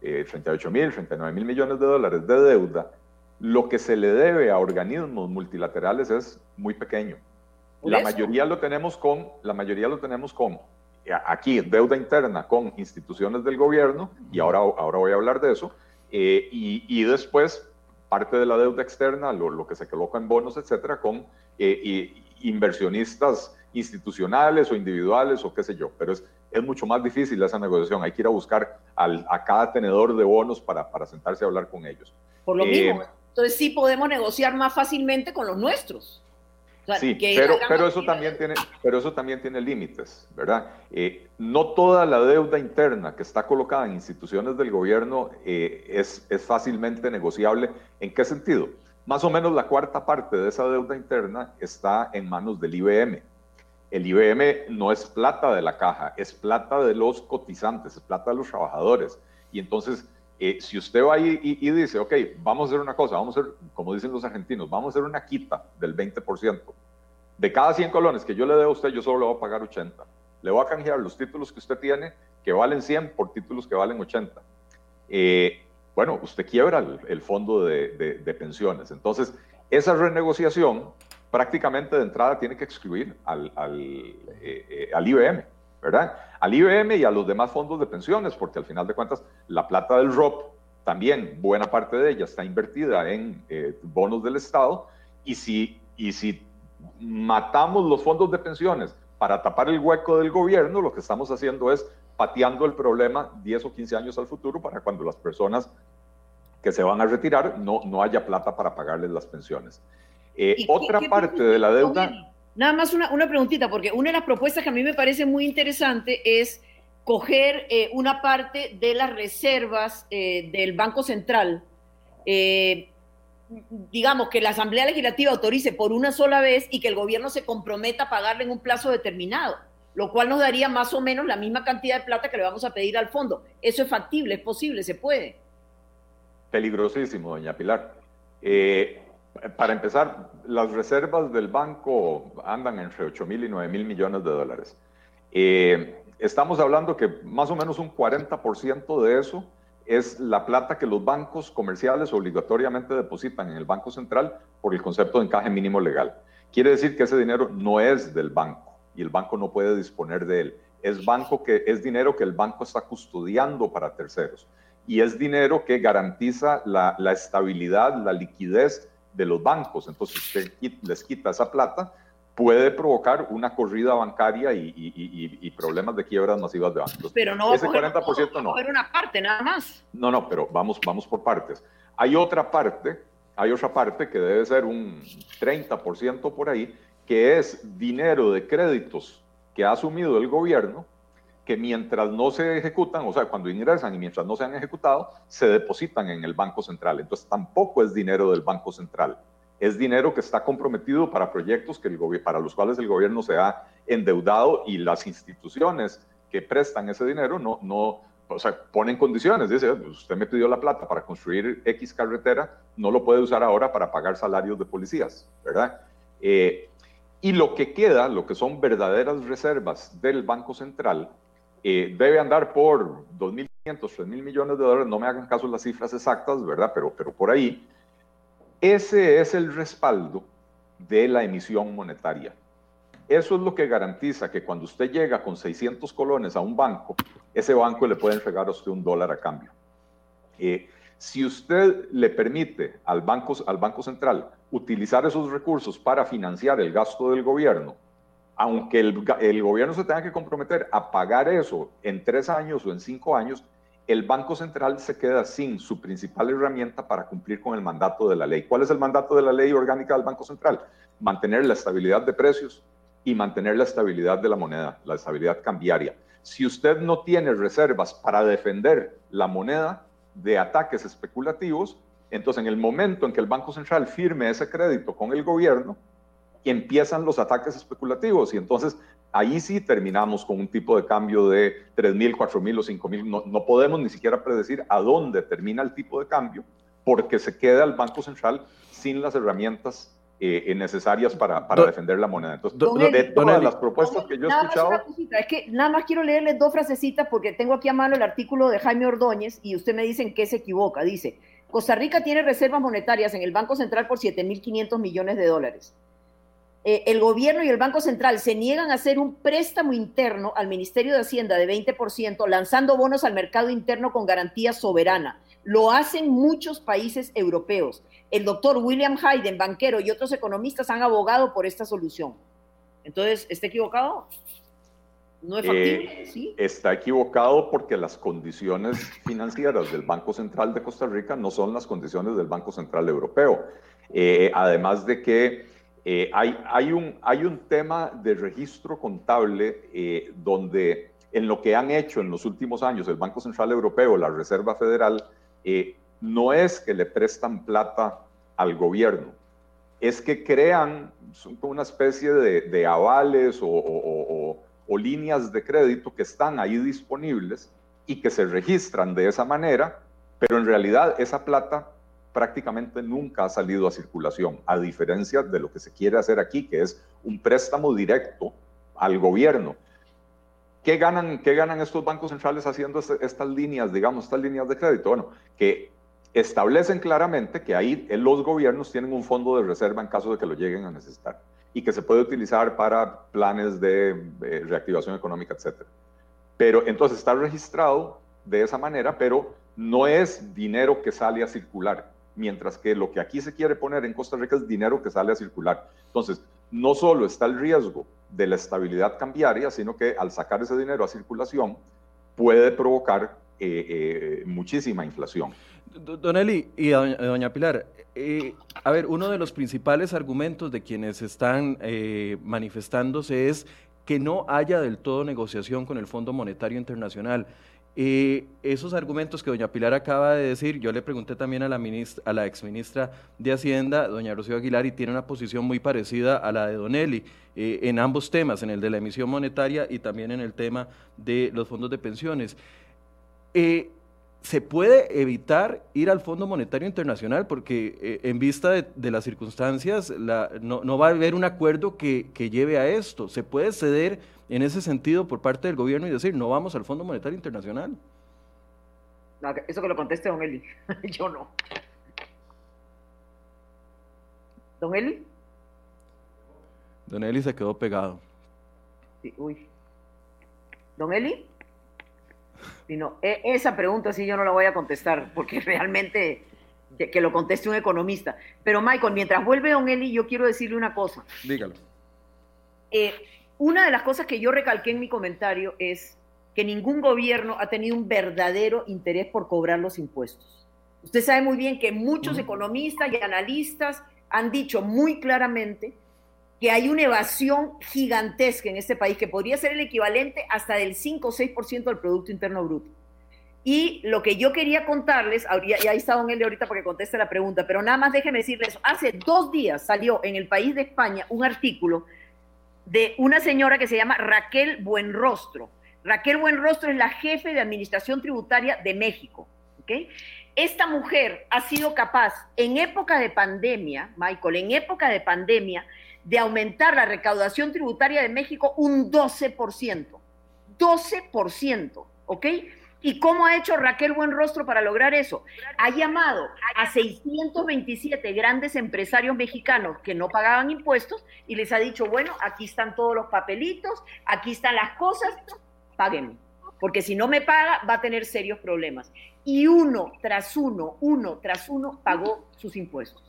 eh, 38 mil, 39 mil millones de dólares de deuda, lo que se le debe a organismos multilaterales es muy pequeño. La mayoría lo tenemos con, la mayoría lo tenemos con aquí deuda interna con instituciones del gobierno, y ahora, ahora voy a hablar de eso, eh, y, después parte de la deuda externa, lo, que se coloca en bonos, etcétera, con eh, inversionistas institucionales o individuales o qué sé yo, pero es, es mucho más difícil esa negociación, hay que ir a buscar al, a cada tenedor de bonos para, para sentarse a hablar con ellos. Por lo mismo, eh, entonces sí podemos negociar más fácilmente con los nuestros sí, pero, pero, eso también tiene, pero eso también tiene límites, ¿verdad? Eh, no toda la deuda interna que está colocada en instituciones del gobierno eh, es, es fácilmente negociable. ¿En qué sentido? Más o menos la cuarta parte de esa deuda interna está en manos del IBM. El IBM no es plata de la caja, es plata de los cotizantes, es plata de los trabajadores. Y entonces eh, si usted va ahí y, dice, ok, vamos a hacer una cosa, vamos a hacer, como dicen los argentinos, vamos a hacer una quita del 20%. De cada 100 colones que yo le dé a usted, yo solo le voy a pagar 80. Le voy a canjear los títulos que usted tiene, que valen 100, por títulos que valen 80. Eh, bueno, usted quiebra el, fondo de, pensiones. Entonces, esa renegociación prácticamente de entrada tiene que excluir al, al eh, IBM. ¿Verdad? Al IBM y a los demás fondos de pensiones, porque al final de cuentas la plata del ROP, también buena parte de ella está invertida en eh, bonos del Estado, y si, y si matamos los fondos de pensiones para tapar el hueco del gobierno, lo que estamos haciendo es pateando el problema 10 o 15 años al futuro para cuando las personas que se van a retirar no, no haya plata para pagarles las pensiones. Eh, otra parte de la deuda... Nada más una, una preguntita, porque una de las propuestas que a mí me parece muy interesante es coger eh, una parte de las reservas eh, del Banco Central, eh, digamos que la Asamblea Legislativa autorice por una sola vez y que el gobierno se comprometa a pagarle en un plazo determinado, lo cual nos daría más o menos la misma cantidad de plata que le vamos a pedir al fondo. Eso es factible, es posible, se puede. Peligrosísimo, doña Pilar. Para empezar, las reservas del banco andan entre 8 mil y 9 mil millones de dólares. Eh, estamos hablando que más o menos un 40% de eso es la plata que los bancos comerciales obligatoriamente depositan en el Banco Central por el concepto de encaje mínimo legal. Quiere decir que ese dinero no es del banco y el banco no puede disponer de él. Es, banco que, es dinero que el banco está custodiando para terceros y es dinero que garantiza la, la estabilidad, la liquidez de los bancos. Entonces usted les quita esa plata puede provocar una corrida bancaria y, problemas de quiebras masivas de bancos. Pero no Ese 40% no. una parte nada más. No, no, pero vamos, vamos por partes. Hay otra parte, hay otra parte que debe ser un 30% por ahí, que es dinero de créditos que ha asumido el gobierno, que mientras no se ejecutan, o sea, cuando ingresan y mientras no se han ejecutado, se depositan en el Banco Central. Entonces tampoco es dinero del Banco Central es dinero que está comprometido para proyectos que el para los cuales el gobierno se ha endeudado y las instituciones que prestan ese dinero no, no o sea, ponen condiciones. Dice, pues, usted me pidió la plata para construir X carretera, no lo puede usar ahora para pagar salarios de policías, ¿verdad? Eh, y lo que queda, lo que son verdaderas reservas del Banco Central, eh, debe andar por 2.500, 3.000 millones de dólares, no me hagan caso las cifras exactas, ¿verdad? Pero, pero por ahí, ese es el respaldo de la emisión monetaria. Eso es lo que garantiza que cuando usted llega con 600 colones a un banco, ese banco le puede entregar a usted un dólar a cambio. Eh, si usted le permite al banco, al banco Central utilizar esos recursos para financiar el gasto del gobierno, aunque el, gobierno se tenga que comprometer a pagar eso en tres años o en cinco años, el Banco Central se queda sin su principal herramienta para cumplir con el mandato de la ley. ¿Cuál es el mandato de la ley orgánica del Banco Central? Mantener la estabilidad de precios y mantener la estabilidad de la moneda, la estabilidad cambiaria. Si usted no tiene reservas para defender la moneda de ataques especulativos, entonces en el momento en que el Banco Central firme ese crédito con el gobierno, empiezan los ataques especulativos y entonces ahí sí terminamos con un tipo de cambio de 3.000, 4.000 o 5.000. No, no podemos ni siquiera predecir a dónde termina el tipo de cambio porque se queda el Banco Central sin las herramientas eh, necesarias para, para defender la moneda. Entonces, de todas las propuestas que yo he escuchado... es que nada más quiero leerle dos frasecitas porque tengo aquí a mano el artículo de Jaime Ordóñez y usted me dice en qué se equivoca. Dice, Costa Rica tiene reservas monetarias en el Banco Central por 7.500 millones de dólares. Eh, el gobierno y el Banco Central se niegan a hacer un préstamo interno al Ministerio de Hacienda de 20%, lanzando bonos al mercado interno con garantía soberana. Lo hacen muchos países europeos. El doctor William Hayden, banquero, y otros economistas han abogado por esta solución. Entonces, ¿está equivocado? ¿No es factible? Eh, ¿Sí? Está equivocado porque las condiciones financieras del Banco Central de Costa Rica no son las condiciones del Banco Central Europeo. Eh, además de que eh, hay, hay, un, hay un tema de registro contable eh, donde en lo que han hecho en los últimos años el Banco Central Europeo, la Reserva Federal, eh, no es que le prestan plata al gobierno, es que crean una especie de, avales o, o líneas de crédito que están ahí disponibles y que se registran de esa manera, pero en realidad esa plata prácticamente nunca ha salido a circulación, a diferencia de lo que se quiere hacer aquí, que es un préstamo directo al gobierno. ¿Qué ganan, qué ganan estos bancos centrales haciendo este, estas líneas, digamos, estas líneas de crédito? Bueno, que establecen claramente que ahí los gobiernos tienen un fondo de reserva en caso de que lo lleguen a necesitar y que se puede utilizar para planes de reactivación económica, etc. Pero entonces está registrado de esa manera, pero no es dinero que sale a circular mientras que lo que aquí se quiere poner en Costa Rica es dinero que sale a circular. Entonces, no solo está el riesgo de la estabilidad cambiaria, sino que al sacar ese dinero a circulación puede provocar eh, eh, muchísima inflación. Don Eli y doña, Pilar, eh, a ver, uno de los principales argumentos de quienes están manifestándose es que no haya del todo negociación con el Fondo Monetario Internacional. Eh, esos argumentos que doña Pilar acaba de decir, yo le pregunté también a la, ministra, a la exministra de Hacienda, doña Rocío Aguilar, y tiene una posición muy parecida a la de Don Eli eh, en ambos temas, en el de la emisión monetaria y también en el tema de los fondos de pensiones. Eh, ¿Se puede evitar ir al Fondo Monetario Internacional? Porque en vista de, las circunstancias no, va a haber un acuerdo que, que lleve a esto. ¿Se puede ceder en ese sentido por parte del gobierno y decir, no vamos al Fondo Monetario Internacional? eso que lo conteste don Eli, yo no. ¿Don Eli? Don Eli se quedó pegado. Sí, uy. ¿Don Eli? Si no, e, esa pregunta sí yo no la voy a contestar, porque realmente que, que, lo conteste un economista. Pero Michael, mientras vuelve Don Eli, yo quiero decirle una cosa. Dígalo. Eh, una de las cosas que yo recalqué en mi comentario es que ningún gobierno ha tenido un verdadero interés por cobrar los impuestos. Usted sabe muy bien que muchos economistas y analistas han dicho muy claramente que hay una evasión gigantesca en este país que podría ser el equivalente hasta del 5 o 6% del Producto Interno Bruto. Y lo que yo quería contarles, y ahí está Don Eli ahorita para que conteste la pregunta, pero nada más déjeme decirles, hace dos días salió en el país de España un artículo de una señora que se llama Raquel Buenrostro. Raquel Buenrostro es la jefe de Administración Tributaria de México. Esta mujer ha sido capaz, en época de pandemia, Michael, en época de pandemia, de aumentar la recaudación tributaria de México un 12%. 12%, ¿ok? ¿Y cómo ha hecho Raquel Buenrostro para lograr eso? Ha llamado a 627 grandes empresarios mexicanos que no pagaban impuestos y les ha dicho, bueno, aquí están todos los papelitos, aquí están las cosas, páguenme, porque si no me paga va a tener serios problemas. Y uno tras uno, uno tras uno pagó sus impuestos.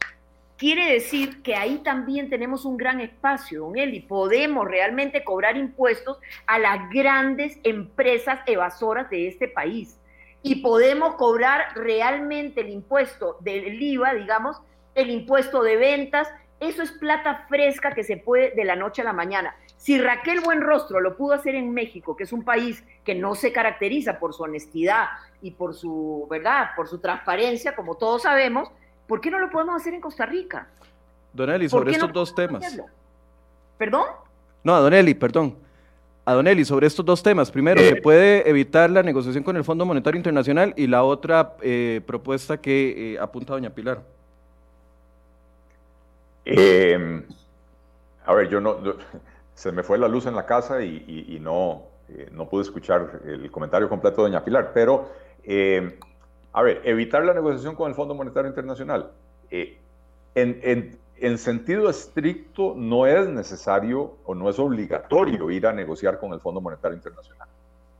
Quiere decir que ahí también tenemos un gran espacio, don Eli. Podemos realmente cobrar impuestos a las grandes empresas evasoras de este país. Y podemos cobrar realmente el impuesto del IVA, digamos, el impuesto de ventas. Eso es plata fresca que se puede de la noche a la mañana. Si Raquel Buenrostro lo pudo hacer en México, que es un país que no se caracteriza por su honestidad y por su, ¿verdad?, por su transparencia, como todos sabemos, ¿Por qué no lo podemos hacer en Costa Rica? Donelli, sobre estos dos temas. ¿Perdón? No, a Donelli, perdón. A Donelli, sobre estos dos temas. Primero, ¿se puede evitar la negociación con el Fondo Monetario Internacional? Y la otra eh, propuesta que eh, apunta doña Pilar. Em, a ver, yo no, se me fue la luz en la casa y, no, eh, no pude escuchar el comentario completo de doña Pilar, pero em, a ver, evitar la negociación con el Fondo Monetario Internacional. Eh, en, sentido estricto, no es necesario o no es obligatorio ir a negociar con el Fondo Monetario Internacional.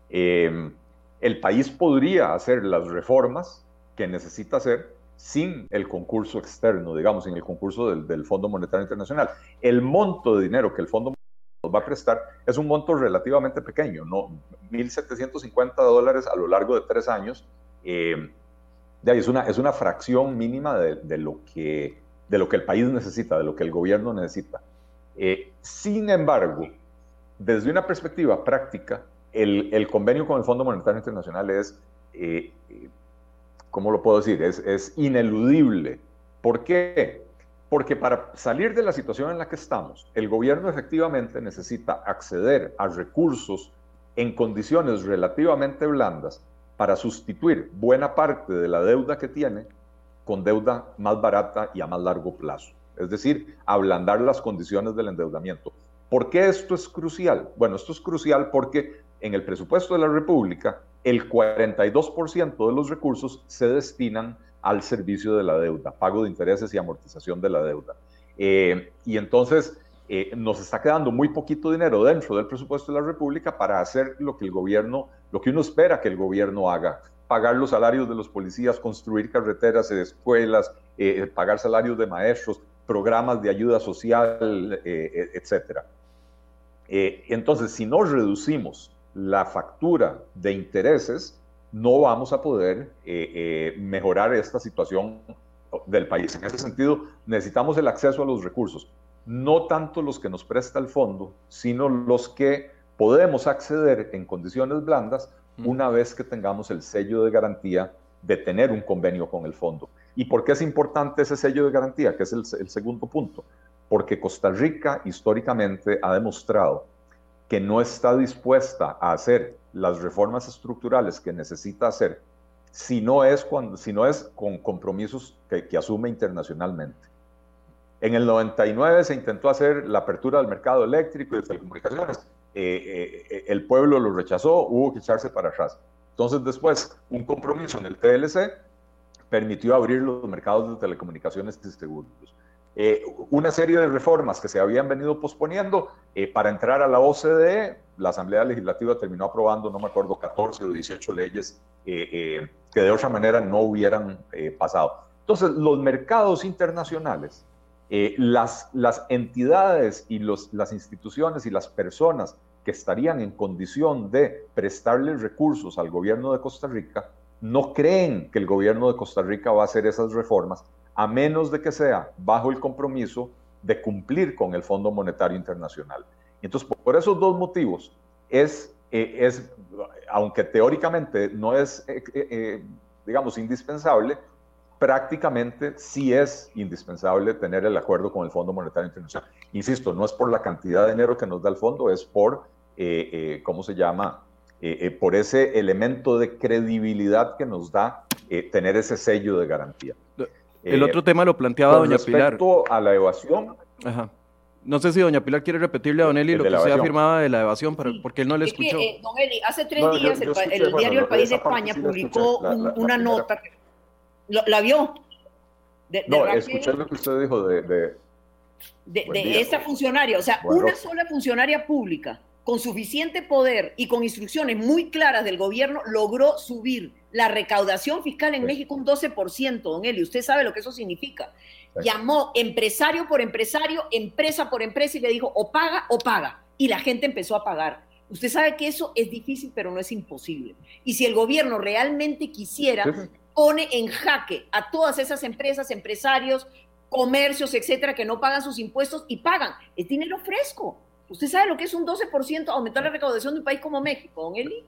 Em, el país podría hacer las reformas que necesita hacer sin el concurso externo, digamos, sin el concurso del, del Fondo Monetario Internacional. El monto de dinero que el Fondo nos va a prestar es un monto relativamente pequeño, ¿no? 1.750 dólares a lo largo de tres años. Eh, es una, es una fracción mínima de, lo que, de lo que el país necesita, de lo que el gobierno necesita. Eh, sin embargo, desde una perspectiva práctica, el, convenio con el Fondo Monetario Internacional es, eh, ¿cómo lo puedo decir? Es, es ineludible. ¿Por qué? Porque para salir de la situación en la que estamos, el gobierno efectivamente necesita acceder a recursos en condiciones relativamente blandas para sustituir buena parte de la deuda que tiene con deuda más barata y a más largo plazo. Es decir, ablandar las condiciones del endeudamiento. ¿Por qué esto es crucial? Bueno, esto es crucial porque en el presupuesto de la República el 42% de los recursos se destinan al servicio de la deuda, pago de intereses y amortización de la deuda. Eh, y entonces eh, nos está quedando muy poquito dinero dentro del presupuesto de la República para hacer lo que el gobierno, lo que uno espera que el gobierno haga, pagar los salarios de los policías, construir carreteras, escuelas, eh, pagar salarios de maestros, programas de ayuda social, eh, etcétera. entonces, si no reducimos la factura de intereses, no vamos a poder mejorar esta situación del país. En ese sentido, necesitamos el acceso a los recursos no tanto los que nos presta el fondo, sino los que podemos acceder en condiciones blandas una vez que tengamos el sello de garantía de tener un convenio con el fondo. ¿Y por qué es importante ese sello de garantía? Que es el, segundo punto. Porque Costa Rica históricamente ha demostrado que no está dispuesta a hacer las reformas estructurales que necesita hacer si no es, cuando, si no es con compromisos que, que asume internacionalmente. En el 99 se intentó hacer la apertura del mercado eléctrico y de telecomunicaciones. Eh, eh, el pueblo lo rechazó, hubo que echarse para atrás. Entonces después, un compromiso en el TLC permitió abrir los mercados de telecomunicaciones y seguros. Eh, una serie de reformas que se habían venido posponiendo para entrar a la OCDE, la Asamblea Legislativa terminó aprobando, no me acuerdo, 14 o 18 leyes que de otra manera no hubieran pasado. Entonces, los mercados internacionales eh, las, las entidades y los, las instituciones y las personas que estarían en condición de prestarle recursos al gobierno de Costa Rica no creen que el gobierno de Costa Rica va a hacer esas reformas a menos de que sea bajo el compromiso de cumplir con el Fondo Monetario Internacional. Entonces, por esos dos motivos, es, eh, es aunque teóricamente no es, eh, digamos, indispensable, prácticamente sí es indispensable tener el acuerdo con el Fondo Monetario Internacional. Insisto, no es por la cantidad de dinero que nos da el fondo, es por, eh, eh, ¿cómo se llama? Eh, por ese elemento de credibilidad que nos da tener ese sello de garantía. El otro tema lo planteaba doña Pilar. Respecto a la evasión. Ajá. No sé si doña Pilar quiere repetirle a don Eli lo que se afirmaba de la evasión, porque él no le escuchó. don Eli, hace tres días el, diario El País de España publicó una nota ¿La vio? no, escuché lo que usted dijo de... De, de, esta funcionaria, o sea, una sola funcionaria pública con suficiente poder y con instrucciones muy claras del gobierno logró subir la recaudación fiscal en México un 12%, don Eli. Usted sabe lo que eso significa. Llamó empresario por empresario, empresa por empresa y le dijo o paga o paga. Y la gente empezó a pagar. Usted sabe que eso es difícil, pero no es imposible. Y si el gobierno realmente quisiera, pone en jaque a todas esas empresas, empresarios, comercios, etcétera, que no pagan sus impuestos y pagan. Es dinero fresco. ¿Usted sabe lo que es un 12% aumentar la recaudación de un país como México, don Eli?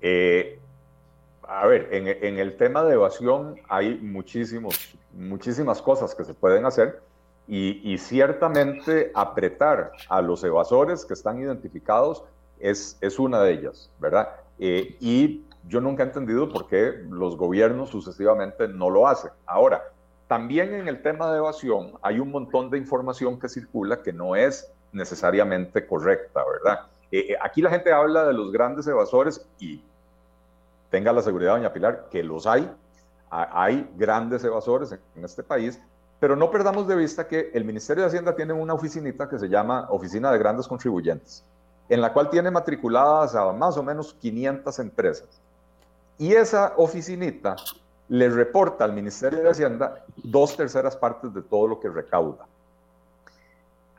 Eh, a ver, en, el tema de evasión hay muchísimos, muchísimas cosas que se pueden hacer y, ciertamente apretar a los evasores que están identificados es, es una de ellas, ¿verdad? Eh, y yo nunca he entendido por qué los gobiernos sucesivamente no lo hacen. Ahora, también en el tema de evasión hay un montón de información que circula que no es necesariamente correcta, ¿verdad? Eh, eh, aquí la gente habla de los grandes evasores y tenga la seguridad, doña Pilar, que los hay. Hay grandes evasores en, este país, pero no perdamos de vista que el Ministerio de Hacienda tiene una oficinita que se llama Oficina de Grandes Contribuyentes, en la cual tiene matriculadas a más o menos 500 empresas. Y esa oficinita le reporta al Ministerio de Hacienda dos terceras partes de todo lo que recauda.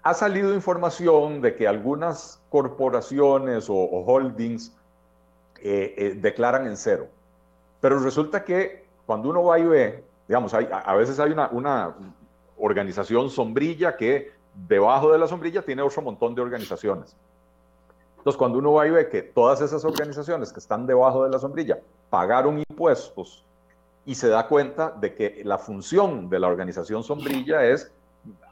Ha salido información de que algunas corporaciones o, holdings eh, eh, declaran en cero, pero resulta que cuando uno va y ve, digamos, a, veces hay una, una organización sombrilla que debajo de la sombrilla tiene otro montón de organizaciones. Entonces, cuando uno va y ve que todas esas organizaciones que están debajo de la sombrilla pagaron impuestos y se da cuenta de que la función de la organización sombrilla es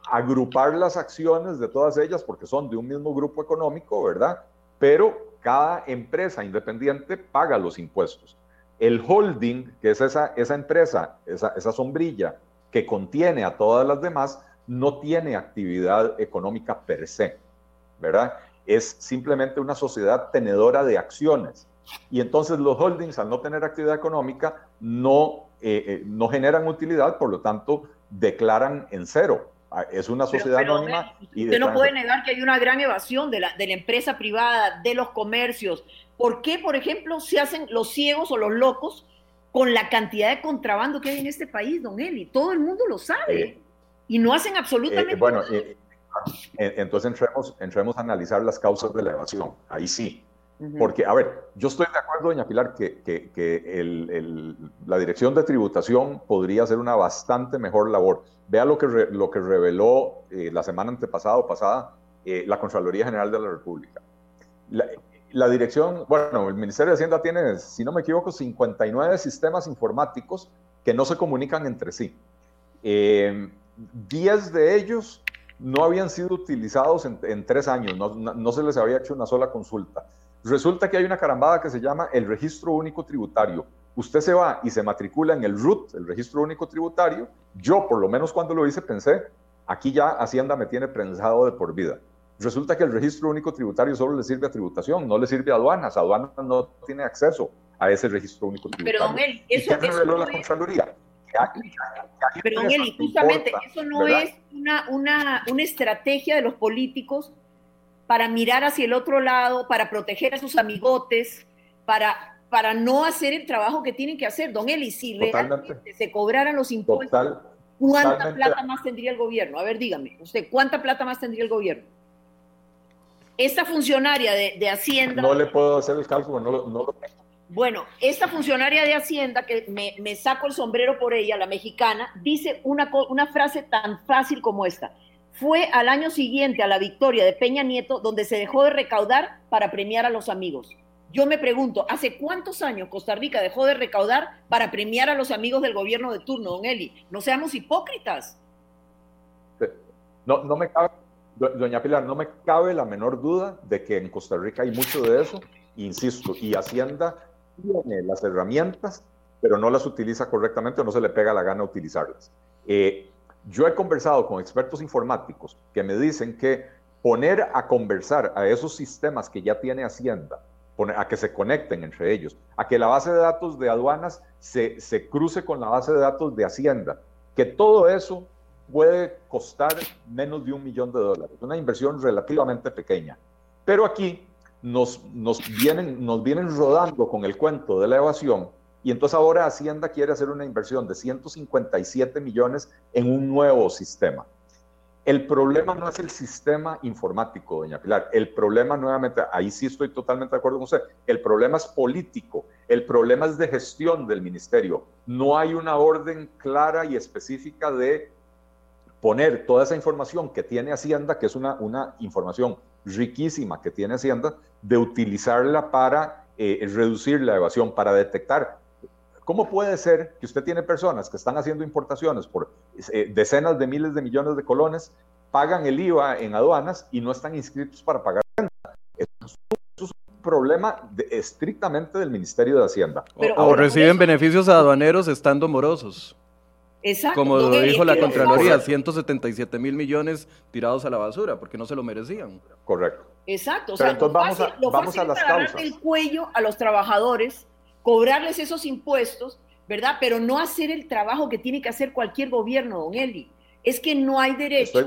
agrupar las acciones de todas ellas porque son de un mismo grupo económico, ¿verdad? Pero cada empresa independiente paga los impuestos. El holding, que es esa, esa empresa, esa, esa sombrilla que contiene a todas las demás, no tiene actividad económica per se, ¿verdad? Es simplemente una sociedad tenedora de acciones y entonces los holdings, al no tener actividad económica, no, eh, eh, no generan utilidad, por lo tanto, declaran en cero. Ah, es una sociedad anónima. y usted no puede negar que hay una gran evasión de la, de la empresa privada, de los comercios. ¿Por qué, por ejemplo, se hacen los ciegos o los locos con la cantidad de contrabando que hay en este país, don Eli? Todo el mundo lo sabe. Eh, y no hacen absolutamente eh, bueno, entonces entremos, entremos a analizar las causas de la evasión. Ahí sí. Porque, a ver, yo estoy de acuerdo, doña Pilar, que, la dirección de tributación podría hacer una bastante mejor labor. Vea lo que, lo que reveló eh, la semana antepasada o pasada eh, la Contraloría General de la República. La, dirección, bueno, el Ministerio de Hacienda tiene, si no me equivoco, 59 sistemas informáticos que no se comunican entre sí. Eh, 10 de ellos no habían sido utilizados en, tres años, no, se les había hecho una sola consulta. Resulta que hay una carambada que se llama el registro único tributario. Usted se va y se matricula en el RUT, el registro único tributario. Yo, por lo menos cuando lo hice, pensé, aquí ya Hacienda me tiene prensado de por vida. Resulta que el registro único tributario solo le sirve a tributación, no le sirve a aduanas. Aduanas no tiene acceso a ese registro único tributario. Pero, don Eli, eso, ¿Y qué reveló la Contraloría? Pero, don Eli, justamente eso no es una, una, una estrategia de los políticos para mirar hacia el otro lado, para proteger a sus amigotes, para, para no hacer el trabajo que tienen que hacer. Don Eli, si realmente se cobraran los impuestos, ¿cuánta plata más tendría el gobierno? A ver, dígame, usted, ¿cuánta plata más tendría el gobierno? Esta funcionaria de, Hacienda... No le puedo hacer el cálculo, no, lo... Bueno, esta funcionaria de Hacienda, que me, me, saco el sombrero por ella, la mexicana, dice una, una frase tan fácil como esta fue al año siguiente a la victoria de Peña Nieto donde se dejó de recaudar para premiar a los amigos. Yo me pregunto, ¿hace cuántos años Costa Rica dejó de recaudar para premiar a los amigos del gobierno de turno, don Eli? No seamos hipócritas. No, no me cabe, doña Pilar, no me cabe la menor duda de que en Costa Rica hay mucho de eso, insisto, y Hacienda tiene las herramientas, pero no las utiliza correctamente o no se le pega la gana utilizarlas. Eh, yo he conversado con expertos informáticos que me dicen que poner a conversar a esos sistemas que ya tiene Hacienda, a que se conecten entre ellos, a que la base de datos de aduanas se, se cruce con la base de datos de Hacienda, que todo eso puede costar menos de un millón de dólares, una inversión relativamente pequeña. Pero aquí nos, nos, vienen, nos vienen rodando con el cuento de la evasión y entonces ahora Hacienda quiere hacer una inversión de 157 millones en un nuevo sistema. El problema no es el sistema informático, doña Pilar. El problema, nuevamente, ahí sí estoy totalmente de acuerdo con usted, el problema es político, el problema es de gestión del ministerio. No hay una orden clara y específica de poner toda esa información que tiene Hacienda, que es una, una información riquísima que tiene Hacienda, de utilizarla para eh, reducir la evasión, para detectar ¿Cómo puede ser que usted tiene personas que están haciendo importaciones por eh, decenas de miles de millones de colones, pagan el IVA en aduanas y no están inscritos para pagar renta? Eso es un problema estrictamente del Ministerio de Hacienda. o, reciben beneficios aduaneros estando morosos. Exacto. Como lo dijo la Contraloría, 177 mil millones tirados a la basura porque no se lo merecían. Correcto. Exacto. O sea, entonces vamos a, vamos a las causas. el cuello a los trabajadores cobrarles esos impuestos, ¿verdad? Pero no hacer el trabajo que tiene que hacer cualquier gobierno, don Eli. Es que no hay derecho.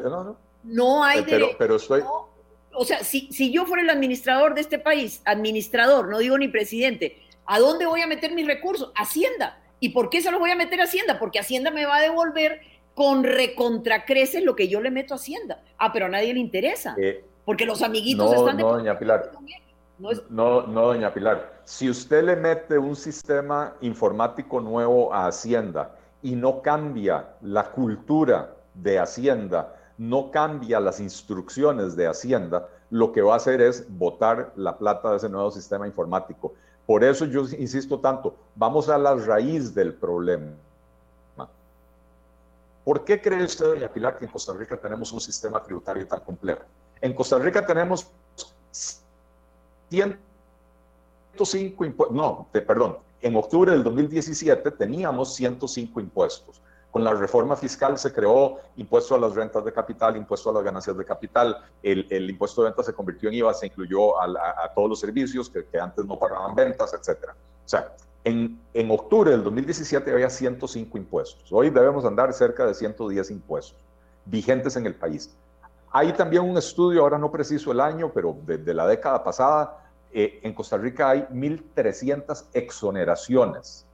no, hay pero, derecho. Pero estoy... o sea, si, si yo fuera el administrador de este país, administrador, no digo ni presidente, ¿a dónde voy a meter mis recursos? Hacienda. ¿Y por qué se los voy a meter a Hacienda? Porque Hacienda me va a devolver con recontracreces lo que yo le meto a Hacienda. Ah, pero a nadie le interesa. Eh, porque los amiguitos están. No, doña Pilar. No, no, doña Pilar. Si usted le mete un sistema informático nuevo a Hacienda y no cambia la cultura de Hacienda, no cambia las instrucciones de Hacienda, lo que va a hacer es botar la plata de ese nuevo sistema informático. Por eso yo insisto tanto, vamos a la raíz del problema. ¿Por qué cree usted, doña Pilar, que en Costa Rica tenemos un sistema tributario tan complejo? En Costa Rica tenemos 105 impuestos, no, perdón, en octubre del 2017 teníamos 105 impuestos. Con la reforma fiscal se creó impuesto a las rentas de capital, impuesto a las ganancias de capital, el, impuesto de ventas se convirtió en IVA, se incluyó a, todos los servicios que, antes no pagaban ventas, etc. O sea, en, en octubre del 2017 había 105 impuestos. Hoy debemos andar cerca de 110 impuestos vigentes en el país. Hay también un estudio, ahora no preciso el año, pero desde la década pasada, eh, en Costa Rica hay 1.300 exoneraciones.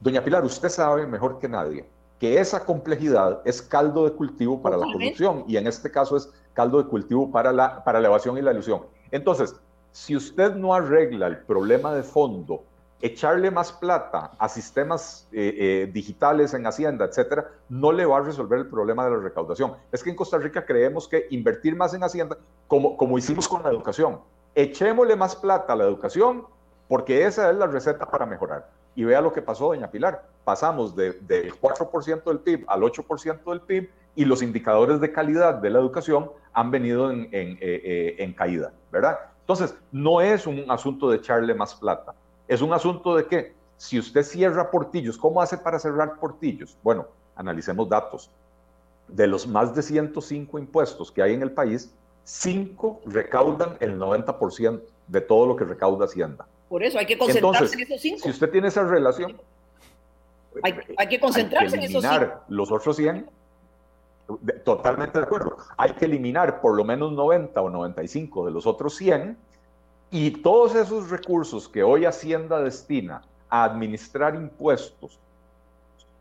Doña Pilar, usted sabe mejor que nadie que esa complejidad es caldo de cultivo para la corrupción y en este caso es caldo de cultivo para la, para la evasión y la ilusión. Entonces, si usted no arregla el problema de fondo, echarle más plata a sistemas eh, eh, digitales en Hacienda, etcétera, no le va a resolver el problema de la recaudación. Es que en Costa Rica creemos que invertir más en Hacienda, como, como hicimos con la educación, echémosle más plata a la educación porque esa es la receta para mejorar. Y vea lo que pasó, doña Pilar. Pasamos del 4% del PIB al 8% del PIB y los indicadores de calidad de la educación han venido en, en, eh, en caída, ¿verdad? Entonces, no es un asunto de echarle más plata es un asunto de que si usted cierra portillos, ¿cómo hace para cerrar portillos? Bueno, analicemos datos. De los más de 105 impuestos que hay en el país, 5 recaudan el 90% de todo lo que recauda Hacienda. Por eso hay que concentrarse en esos 5. Si usted tiene esa relación, hay, que concentrarse en esos 5. Los otros 100, totalmente de acuerdo. Hay que eliminar por lo menos 90 o 95 de los otros 100 y todos esos recursos que hoy Hacienda destina a administrar impuestos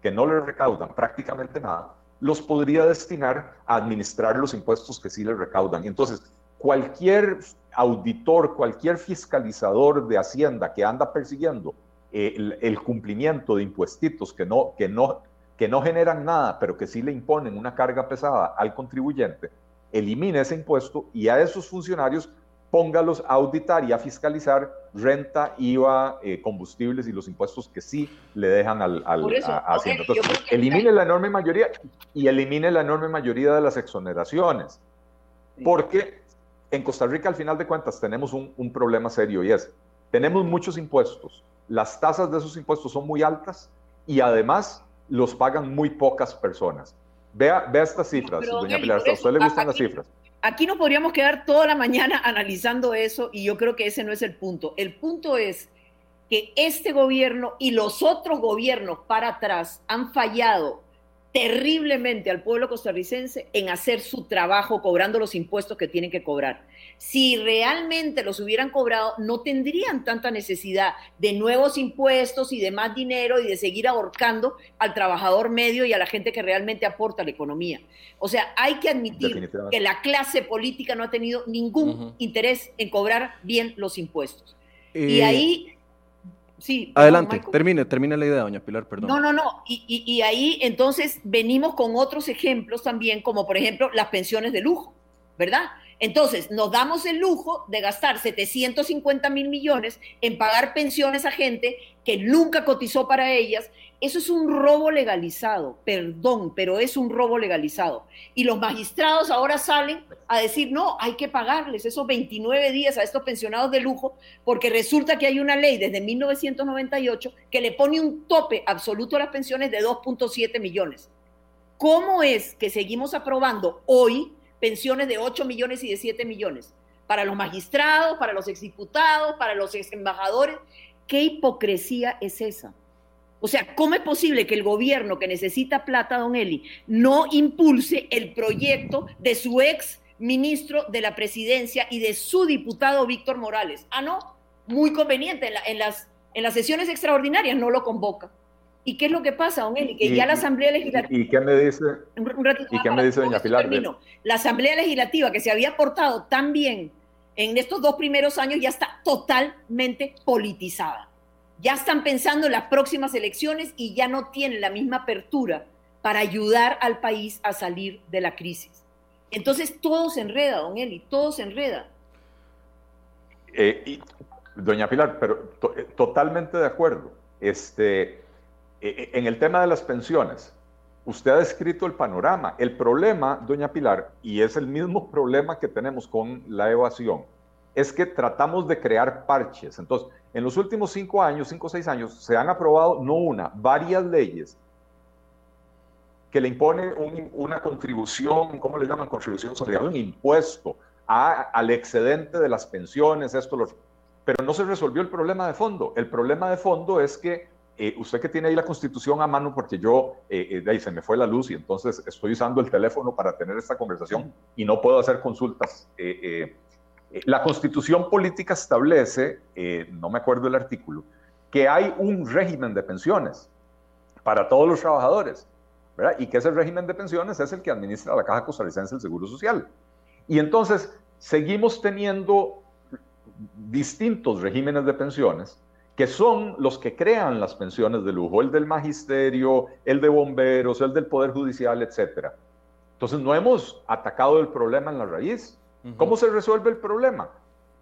que no le recaudan prácticamente nada, los podría destinar a administrar los impuestos que sí le recaudan. Y entonces, cualquier auditor, cualquier fiscalizador de Hacienda que anda persiguiendo eh, el, cumplimiento de impuestos que no, que, no, que no generan nada, pero que sí le imponen una carga pesada al contribuyente, elimine ese impuesto y a esos funcionarios póngalos a auditar y a fiscalizar renta, IVA, eh, combustibles y los impuestos que sí le dejan al, al a, Hacienda. elimine la enorme mayoría y elimine la enorme mayoría de las exoneraciones. Porque en Costa Rica, al final de cuentas, tenemos un, un, problema serio y es, tenemos muchos impuestos, las tasas de esos impuestos son muy altas y además los pagan muy pocas personas. Vea, vea estas cifras, doña Pilar, ¿a usted le gustan las cifras? Aquí nos podríamos quedar toda la mañana analizando eso y yo creo que ese no es el punto. El punto es que este gobierno y los otros gobiernos para atrás han fallado terriblemente al pueblo costarricense en hacer su trabajo cobrando los impuestos que tienen que cobrar. Si realmente los hubieran cobrado, no tendrían tanta necesidad de nuevos impuestos y de más dinero y de seguir ahorcando al trabajador medio y a la gente que realmente aporta a la economía. O sea, hay que admitir que la clase política no ha tenido ningún interés en cobrar bien los impuestos. y eh, ahí Sí. Adelante, termine, termine la idea, doña Pilar, perdón. No, no, no. Y, y, ahí entonces venimos con otros ejemplos también, como por ejemplo las pensiones de lujo, ¿verdad? Entonces, nos damos el lujo de gastar 750 mil millones en pagar pensiones a gente que nunca cotizó para ellas. Eso es un robo legalizado, perdón, pero es un robo legalizado. Y los magistrados ahora salen a decir, no, hay que pagarles esos 29 días a estos pensionados de lujo, porque resulta que hay una ley desde 1998 que le pone un tope absoluto a las pensiones de 2.7 millones. ¿Cómo es que seguimos aprobando hoy pensiones de 8 millones y de 7 millones para los magistrados, para los exdiputados, para los ex embajadores. ¿Qué hipocresía es esa? O sea, ¿cómo es posible que el gobierno que necesita plata, don Eli, no impulse el proyecto de su ex ministro de la presidencia y de su diputado Víctor Morales? Ah, no, muy conveniente, en, las, en las sesiones extraordinarias no lo convoca. ¿Y qué es lo que pasa, don Eli? Que ya la Asamblea Legislativa... ¿Y, qué me dice, ¿y qué me dice doña Pilar? La Asamblea Legislativa, que se había portado tan bien en estos dos primeros años, ya está totalmente politizada. Ya están pensando en las próximas elecciones y ya no tienen la misma apertura para ayudar al país a salir de la crisis. Entonces todo se enreda, don Eli, todo se enreda. Eh, doña Pilar, pero eh, totalmente de acuerdo. Este, eh, en el tema de las pensiones, usted ha descrito el panorama. El problema, doña Pilar, y es el mismo problema que tenemos con la evasión, es que tratamos de crear parches. Entonces, en los últimos cinco años, cinco o seis años, se han aprobado no una, varias leyes que le imponen una contribución, ¿cómo le llaman? Contribución social, un impuesto al excedente de las pensiones, esto, lo, pero no se resolvió el problema de fondo. El problema de fondo es que eh, usted que tiene ahí la constitución a mano, porque yo, eh, eh, ahí se me fue la luz y entonces estoy usando el teléfono para tener esta conversación y no puedo hacer consultas. La constitución política establece, no me acuerdo el artículo, que hay un régimen de pensiones para todos los trabajadores, ¿verdad? Y que ese régimen de pensiones es el que administra la Caja Costarricense del Seguro Social. Y entonces seguimos teniendo distintos regímenes de pensiones que son los que crean las pensiones de lujo, el del magisterio, el de bomberos, el del Poder Judicial, etc. Entonces no hemos atacado el problema en la raíz. ¿Cómo se resuelve el problema?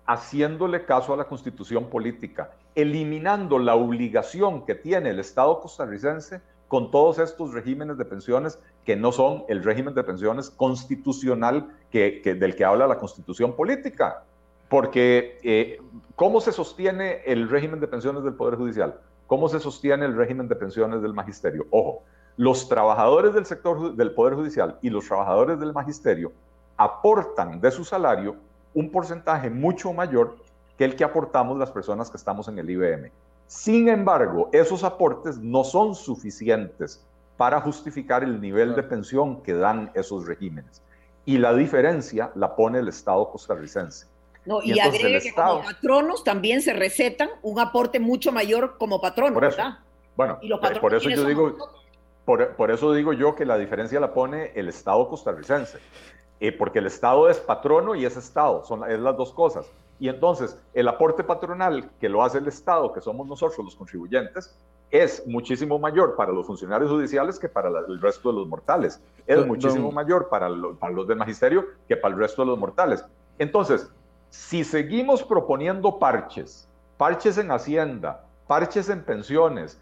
Haciéndole caso a la constitución política, eliminando la obligación que tiene el Estado costarricense con todos estos regímenes de pensiones que no son el régimen de pensiones constitucional que, del que habla la constitución política. Porque, eh, ¿cómo se sostiene el régimen de pensiones del Poder Judicial? ¿Cómo se sostiene el régimen de pensiones del Magisterio? Ojo, los trabajadores del sector del Poder Judicial y los trabajadores del Magisterio aportan de su salario un porcentaje mucho mayor que el que aportamos las personas que estamos en el IBM. Sin embargo, esos aportes no son suficientes para justificar el nivel de pensión que dan esos regímenes. Y la diferencia la pone el Estado costarricense. No, y, agregue que como patronos también se recetan un aporte mucho mayor como patrono, por eso, Bueno, eh, por eso yo digo, por, eso digo yo que la diferencia la pone el Estado costarricense, eh, porque el Estado es patrono y es Estado, son es las dos cosas. Y entonces el aporte patronal que lo hace el Estado, que somos nosotros los contribuyentes, es muchísimo mayor para los funcionarios judiciales que para el resto de los mortales. Es muchísimo mayor para, para los del magisterio que para el resto de los mortales. Entonces, si seguimos proponiendo parches, parches en Hacienda, parches en pensiones,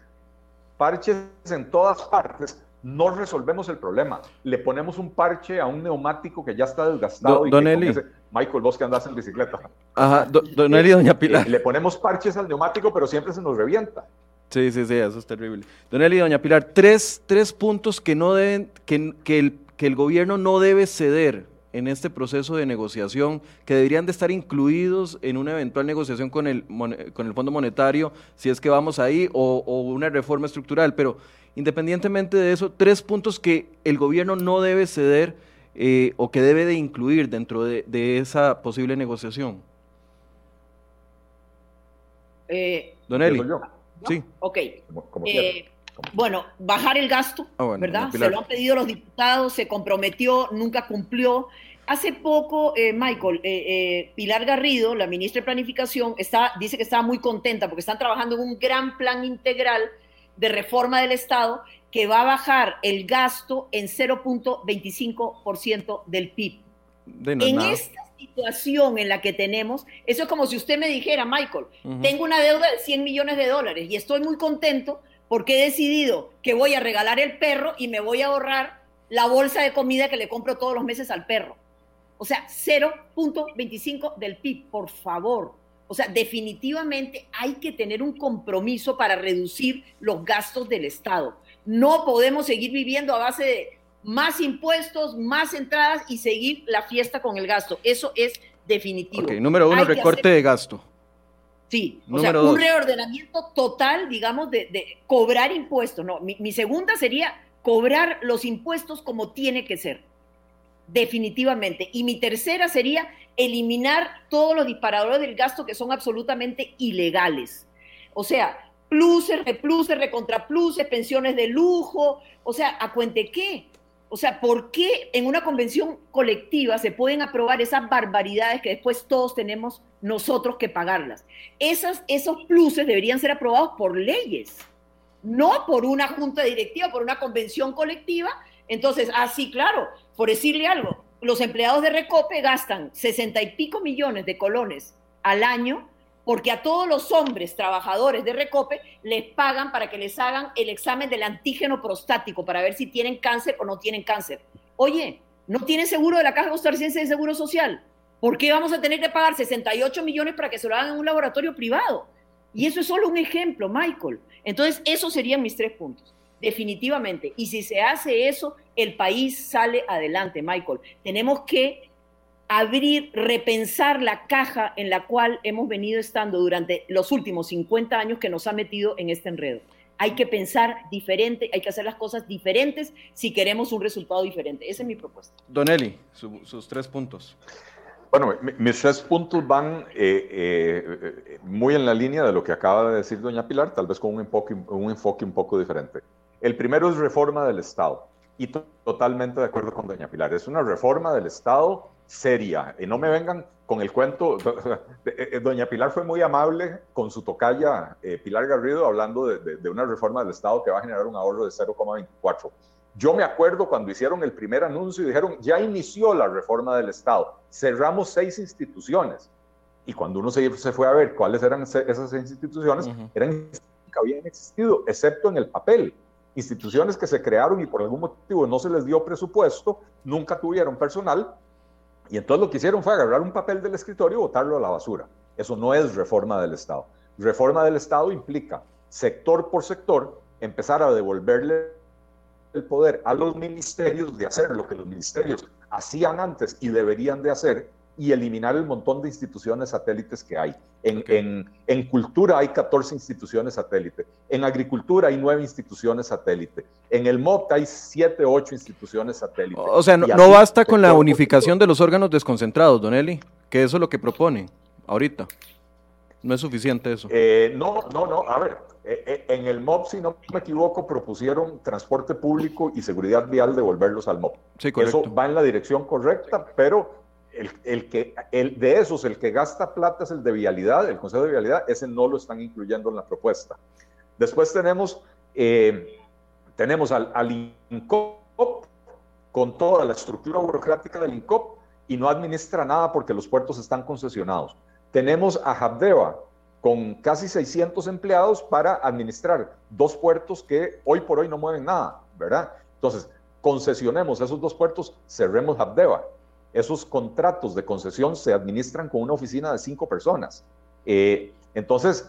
parches en todas partes, no resolvemos el problema. Le ponemos un parche a un neumático que ya está desgastado. y don Eli. Michael, vos que andas en bicicleta. Ajá, don Eli, doña Pilar. le ponemos parches al neumático, pero siempre se nos revienta. Sí, sí, sí, eso es terrible. Don Eli, doña Pilar, tres, tres puntos que no deben, que, que, el, que el gobierno no debe ceder en este proceso de negociación que deberían de estar incluidos en una eventual negociación con el, con el Fondo Monetario, si es que vamos ahí, o, una reforma estructural. Pero independientemente de eso, tres puntos que el gobierno no debe ceder eh, o que debe de incluir dentro de, esa posible negociación. Eh, Don Eli. Sí. Ok. Eh, bueno, bajar el gasto, ah, ¿verdad? Se lo han pedido los diputados, se comprometió, nunca cumplió. Hace poco, eh, Michael, eh, eh, Pilar Garrido, la ministra de Planificación, está, dice que está muy contenta porque están trabajando en un gran plan integral de reforma del Estado que va a bajar el gasto en 0.25% del PIB. en esta situación en la que tenemos, eso es como si usted me dijera, Michael, tengo una deuda de 100 millones de dólares y estoy muy contento porque he decidido que voy a regalar el perro y me voy a ahorrar la bolsa de comida que le compro todos los meses al perro. O sea, 0.25 del PIB, por favor. O sea, definitivamente hay que tener un compromiso para reducir los gastos del Estado. No podemos seguir viviendo a base de más impuestos, más entradas y seguir la fiesta con el gasto. Eso es definitivo. Ok, número uno, recorte de gasto. Sí, o sea, un reordenamiento total, digamos, de, cobrar impuestos. No, mi, segunda sería cobrar los impuestos como tiene que ser, definitivamente. Y mi tercera sería eliminar todos los disparadores del gasto que son absolutamente ilegales. O sea, pluses, repluses, recontrapluses, pensiones de lujo, o sea, ¿a cuente qué? O sea, ¿por qué en una convención colectiva se pueden aprobar esas barbaridades que después todos tenemos nosotros que pagarlas? Esos pluses deberían ser aprobados por leyes, no por una junta directiva, por una convención colectiva. Entonces, así, ah, claro, por decirle algo, los empleados de Recope gastan sesenta y pico millones de colones al año porque a todos los hombres trabajadores de Recope les pagan para que les hagan el examen del antígeno prostático para ver si tienen cáncer o no tienen cáncer. Oye, ¿no tienen seguro de la Caja Costarricense de Seguro Social? ¿Por qué vamos a tener que pagar 68 millones para que se lo hagan en un laboratorio privado? Y eso es solo un ejemplo, Michael. Entonces, esos serían mis tres puntos, definitivamente. Y si se hace eso, el país sale adelante, Michael. Tenemos que abrir, repensar la caja en la cual hemos venido estando durante los últimos 50 años que nos ha metido en este enredo. Hay que pensar diferente, hay que hacer las cosas diferentes si queremos un resultado diferente. Esa es mi propuesta. Don Eli, sus tres puntos. Bueno, mis tres puntos van eh, eh, muy en la línea de lo que acaba de decir doña Pilar, tal vez con un enfoque un, enfoque un poco diferente. El primero es reforma del Estado y totalmente de acuerdo con doña Pilar. Es una reforma del Estado seria. Y no me vengan con el cuento. Eh, eh, doña Pilar fue muy amable con su tocaya Pilar Garrido hablando de, de, una reforma del Estado que va a generar un ahorro de 0,24. Yo me acuerdo cuando hicieron el primer anuncio y dijeron, ya inició la reforma del Estado, cerramos seis instituciones. Y cuando uno se, se fue a ver cuáles eran esas instituciones, eran que habían existido, excepto en el papel. Instituciones que se crearon y por algún motivo no se les dio presupuesto, nunca tuvieron personal, y entonces lo que hicieron fue agarrar un papel del escritorio y botarlo a la basura. Eso no es reforma del Estado. Reforma del Estado implica, sector por sector, empezar a devolverle el poder a los ministerios de hacer lo que los ministerios hacían antes y deberían de hacer y eliminar el montón de instituciones satélites que hay. En, en, en, cultura hay 14 instituciones satélite, en agricultura hay 9 instituciones satélite, en el MOP hay 7, 8 instituciones satélite. O sea, no, no basta con la unificación de los órganos desconcentrados, Don Eli, que eso es lo que propone ahorita. No es suficiente eso. Eh, no, no, no. A ver, eh, eh, en el MOP, si no me equivoco, propusieron transporte público y seguridad vial devolverlos al MOP. Sí, eso va en la dirección correcta, pero el, que, el, de esos, el que gasta plata es el de vialidad, el Consejo de Vialidad, ese no lo están incluyendo en la propuesta. Después tenemos, eh, tenemos al, al, INCOP con toda la estructura burocrática del INCOP y no administra nada porque los puertos están concesionados. Tenemos a Habdeba con casi 600 empleados para administrar dos puertos que hoy por hoy no mueven nada, ¿verdad? Entonces, concesionemos esos dos puertos, cerremos Habdeba esos contratos de concesión se administran con una oficina de cinco personas. Eh, entonces,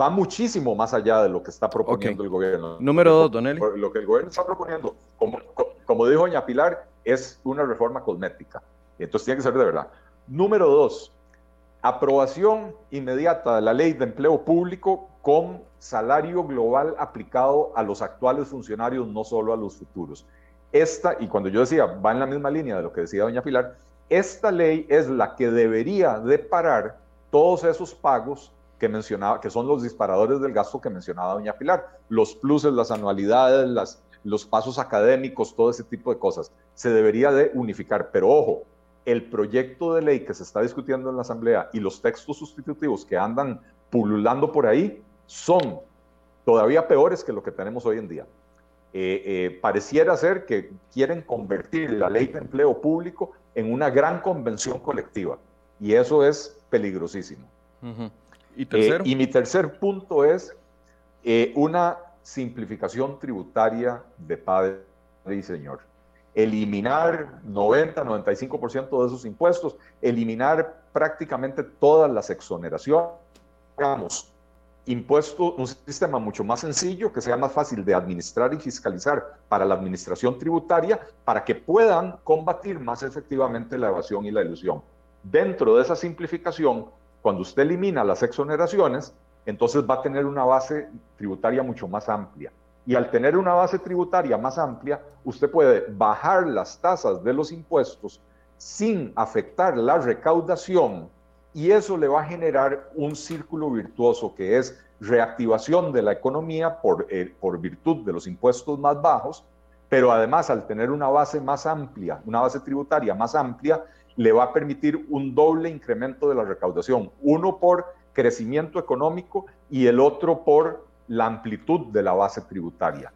va muchísimo más allá de lo que está proponiendo el gobierno. Número dos, Don Eli. Lo que el gobierno está proponiendo, como, como dijo doña Pilar, es una reforma cosmética. Entonces tiene que ser de verdad. Número dos, aprobación inmediata de la ley de empleo público con salario global aplicado a los actuales funcionarios, no solo a los futuros. Esta, y cuando yo decía, va en la misma línea de lo que decía doña Pilar, esta ley es la que debería de parar todos esos pagos que mencionaba, que son los disparadores del gasto que mencionaba doña Pilar, los pluses, las anualidades, las, los pasos académicos, todo ese tipo de cosas. Se debería de unificar, pero ojo, el proyecto de ley que se está discutiendo en la Asamblea y los textos sustitutivos que andan pululando por ahí son todavía peores que lo que tenemos hoy en día. Eh, eh, pareciera ser que quieren convertir la ley de empleo público en una gran convención colectiva y eso es peligrosísimo. ¿Y, eh, y, mi tercer punto es una simplificación tributaria de padre y señor. Eliminar 90, 95% de esos impuestos, eliminar prácticamente todas las exoneraciones, digamos, impuesto, un sistema mucho más sencillo, que sea más fácil de administrar y fiscalizar para la administración tributaria, para que puedan combatir más efectivamente la evasión y la ilusión. Dentro de esa simplificación, cuando usted elimina las exoneraciones, entonces va a tener una base tributaria mucho más amplia. Y al tener una base tributaria más amplia, usted puede bajar las tasas de los impuestos sin afectar la recaudación y eso le va a generar un círculo virtuoso que es reactivación de la economía por, eh, por virtud de los impuestos más bajos, pero además al tener una base más amplia, una base tributaria más amplia, le va a permitir un doble incremento de la recaudación, uno por crecimiento económico y el otro por la amplitud de la base tributaria.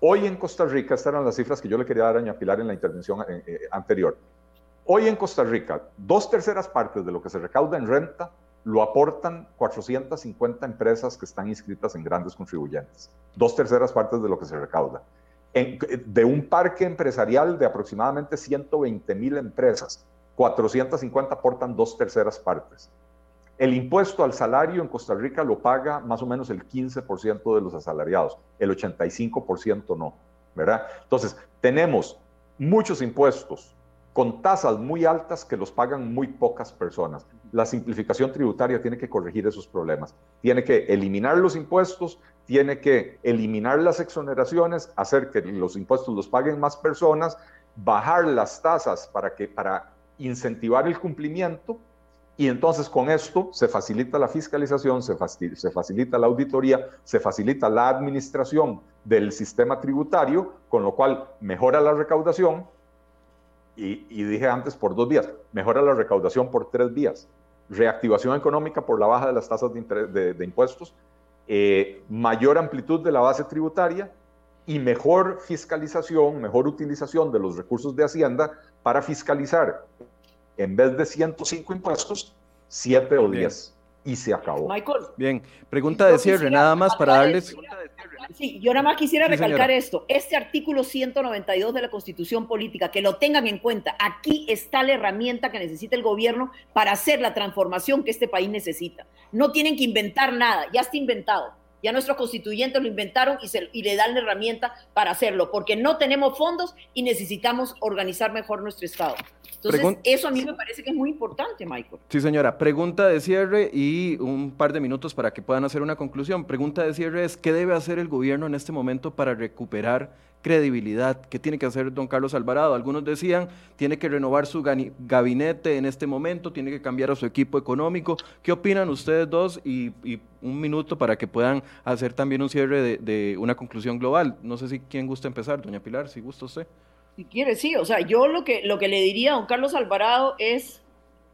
Hoy en Costa Rica, estas eran las cifras que yo le quería dar a doña Pilar en la intervención eh, eh, anterior. Hoy en Costa Rica, dos terceras partes de lo que se recauda en renta lo aportan 450 empresas que están inscritas en grandes contribuyentes. Dos terceras partes de lo que se recauda. de un parque empresarial de aproximadamente 120 mil empresas, 450 aportan dos terceras partes. El impuesto al salario en Costa Rica lo paga más o menos el 15% de los asalariados, el 85% no, ¿verdad? Entonces, tenemos muchos impuestos con tasas muy altas que los pagan muy pocas personas. La simplificación tributaria tiene que corregir esos problemas. Tiene que eliminar los impuestos, tiene que eliminar las exoneraciones, hacer que los impuestos los paguen más personas, bajar las tasas para, que, para incentivar el cumplimiento y entonces con esto se facilita la fiscalización, se facilita, se facilita, la auditoría, se facilita la administración del sistema tributario, con lo cual mejora la recaudación, y, dije antes por dos vías, mejora la recaudación por tres vías, reactivación económica por la baja de las tasas de, impuestos, eh, mayor amplitud de la base tributaria y mejor fiscalización, mejor utilización de los recursos de Hacienda para fiscalizar, en vez de 105 impuestos, 7 o 10. Y se acabó. Michael. Bien, pregunta de cierre, nada más para darles... Sí, yo nada más quisiera recalcar esto. Este artículo 192 de la Constitución Política, que lo tengan en cuenta, aquí está la herramienta que necesita el gobierno para hacer la transformación que este país necesita. No tienen que inventar nada, ya está inventado. Ya nuestros constituyentes lo inventaron y, se, y le dan la herramienta para hacerlo, porque no tenemos fondos y necesitamos organizar mejor nuestro Estado. Entonces, eso a mí me parece que es muy importante, Michael. Sí, señora. Pregunta de cierre y un par de minutos para que puedan hacer una conclusión. Pregunta de cierre es, ¿qué debe hacer el gobierno en este momento para recuperar credibilidad? ¿Qué tiene que hacer don Carlos Alvarado? Algunos decían, tiene que renovar su gabinete en este momento, tiene que cambiar a su equipo económico. ¿Qué opinan ustedes dos? Y, un minuto para que puedan hacer también un cierre de, de una conclusión global. No sé si quién gusta empezar, doña Pilar, si gusta usted. Si quiere, sí. O sea, yo lo que, lo que le diría a don Carlos Alvarado es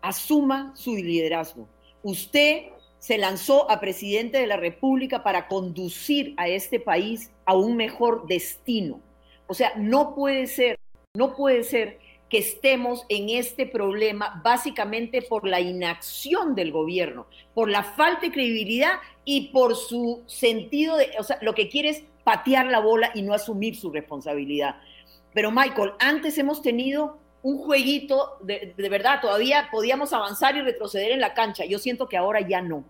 asuma su liderazgo. Usted se lanzó a presidente de la República para conducir a este país a un mejor destino. O sea, no puede ser, no puede ser que estemos en este problema básicamente por la inacción del gobierno, por la falta de credibilidad y por su sentido de, o sea, lo que quiere es patear la bola y no asumir su responsabilidad. Pero Michael, antes hemos tenido un jueguito, de, verdad, todavía podíamos avanzar y retroceder en la cancha. Yo siento que ahora ya no,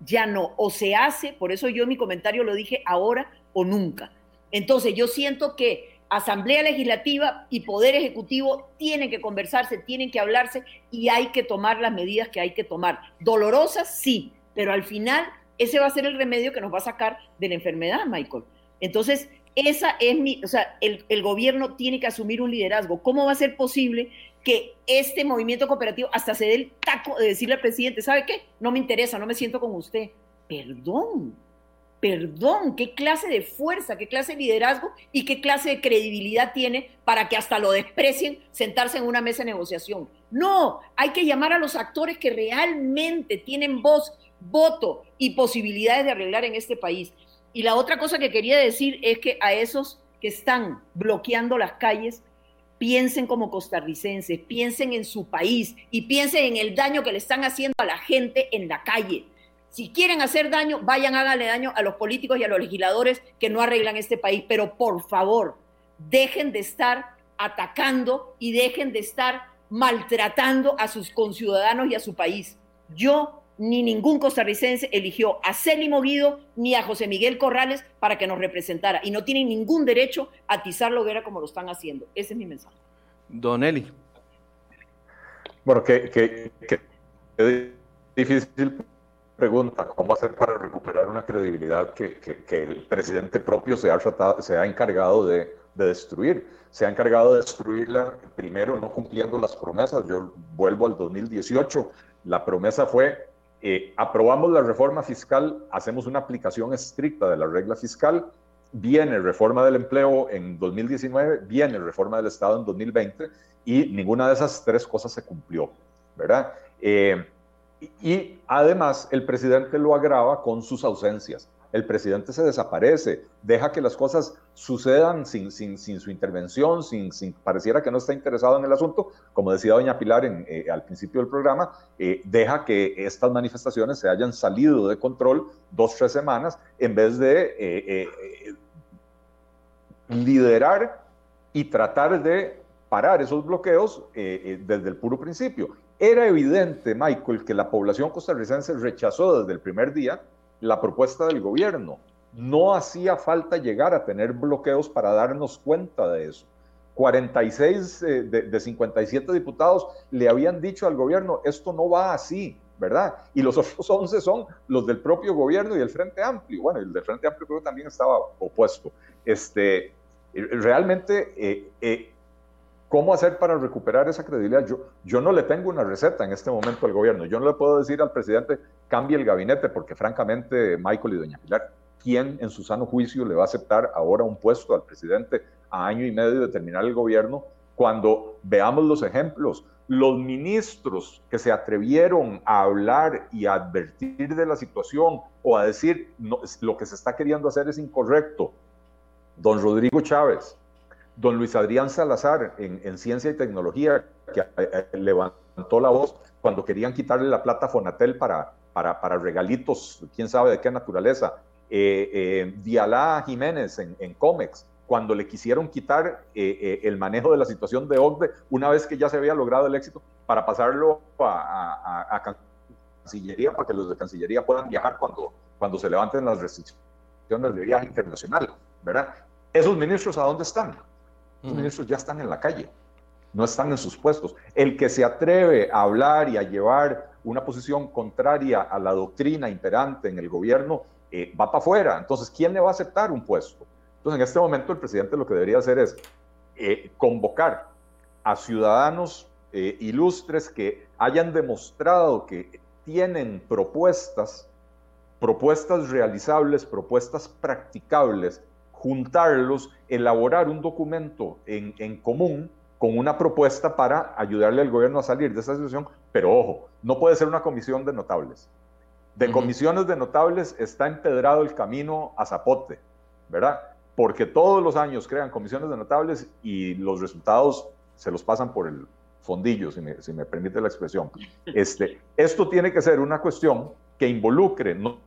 ya no. O se hace, por eso yo en mi comentario lo dije ahora o nunca. Entonces yo siento que Asamblea Legislativa y Poder Ejecutivo tienen que conversarse, tienen que hablarse y hay que tomar las medidas que hay que tomar. Dolorosas, sí, pero al final ese va a ser el remedio que nos va a sacar de la enfermedad, Michael. Entonces, esa es mi, o sea, el, gobierno tiene que asumir un liderazgo. ¿Cómo va a ser posible que este movimiento cooperativo hasta se dé el taco de decirle al presidente, ¿sabe qué? No me interesa, no me siento con usted. Perdón, perdón, qué clase de fuerza, qué clase de liderazgo y qué clase de credibilidad tiene para que hasta lo desprecien sentarse en una mesa de negociación. No, hay que llamar a los actores que realmente tienen voz, voto y posibilidades de arreglar en este país. Y la otra cosa que quería decir es que a esos que están bloqueando las calles, piensen como costarricenses, piensen en su país y piensen en el daño que le están haciendo a la gente en la calle. Si quieren hacer daño, vayan, háganle daño a los políticos y a los legisladores que no arreglan este país. Pero por favor, dejen de estar atacando y dejen de estar maltratando a sus conciudadanos y a su país. Yo ni ningún costarricense eligió a Célimo Guido ni a José Miguel Corrales para que nos representara y no tienen ningún derecho a atizar la hoguera como lo están haciendo. Ese es mi mensaje. Don Eli. Bueno, qué, difícil pregunta, ¿cómo hacer para recuperar una credibilidad que, el presidente propio se ha, tratado, se ha encargado de, de destruir? Se ha encargado de destruirla primero no cumpliendo las promesas. Yo vuelvo al 2018, la promesa fue eh, aprobamos la reforma fiscal, hacemos una aplicación estricta de la regla fiscal, viene reforma del empleo en 2019, viene reforma del Estado en 2020 y ninguna de esas tres cosas se cumplió, ¿verdad? Eh, y además el presidente lo agrava con sus ausencias el presidente se desaparece, deja que las cosas sucedan sin, su intervención, sin, sin, pareciera que no está interesado en el asunto, como decía doña Pilar eh, al principio del programa, eh, deja que estas manifestaciones se hayan salido de control dos, tres semanas, en vez de eh, liderar y tratar de parar esos bloqueos desde el puro principio. Era evidente, Michael, que la población costarricense rechazó desde el primer día la propuesta del gobierno. No hacía falta llegar a tener bloqueos para darnos cuenta de eso. 46 eh, de, 57 diputados le habían dicho al gobierno, esto no va así, ¿verdad? Y los otros 11 son los del propio gobierno y el Frente Amplio. Bueno, el del Frente Amplio creo también estaba opuesto. Este, realmente eh, eh, ¿Cómo hacer para recuperar esa credibilidad? Yo, yo no le tengo una receta en este momento al gobierno. Yo no le puedo decir al presidente, cambie el gabinete, porque francamente, Michael y doña Pilar, ¿quién en su sano juicio le va a aceptar ahora un puesto al presidente a año y medio de terminar el gobierno cuando veamos los ejemplos, los ministros que se atrevieron a hablar y a advertir de la situación o a decir lo que se está queriendo hacer es incorrecto, don Rodrigo Chávez, don Luis Adrián Salazar en, Ciencia y Tecnología, que eh, levantó la voz cuando querían quitarle la plata a Fonatel para, para, regalitos, quién sabe de qué naturaleza, eh, eh Dialá Jiménez en, en COMEX, cuando le quisieron quitar eh, eh, el manejo de la situación de OCDE, una vez que ya se había logrado el éxito, para pasarlo a, Cancillería, para que los de Cancillería puedan viajar cuando, cuando se levanten las restricciones de viaje internacional, ¿verdad? Esos ministros, ¿a dónde están? Los ministros ya están en la calle, no están en sus puestos. El que se atreve a hablar y a llevar una posición contraria a la doctrina imperante en el gobierno, eh, va para afuera. Entonces, ¿quién le va a aceptar un puesto? Entonces, en este momento el presidente lo que debería hacer es eh, convocar a ciudadanos eh, ilustres que hayan demostrado que tienen propuestas, propuestas realizables, propuestas practicables, juntarlos, elaborar un documento en, en común con una propuesta para ayudarle al gobierno a salir de esa situación, pero ojo, no puede ser una comisión de notables. De comisiones de notables está empedrado el camino a Zapote, ¿verdad? porque todos los años crean comisiones de notables y los resultados se los pasan por el fondillo, si me, si me permite la expresión. Este, esto tiene que ser una cuestión que involucre no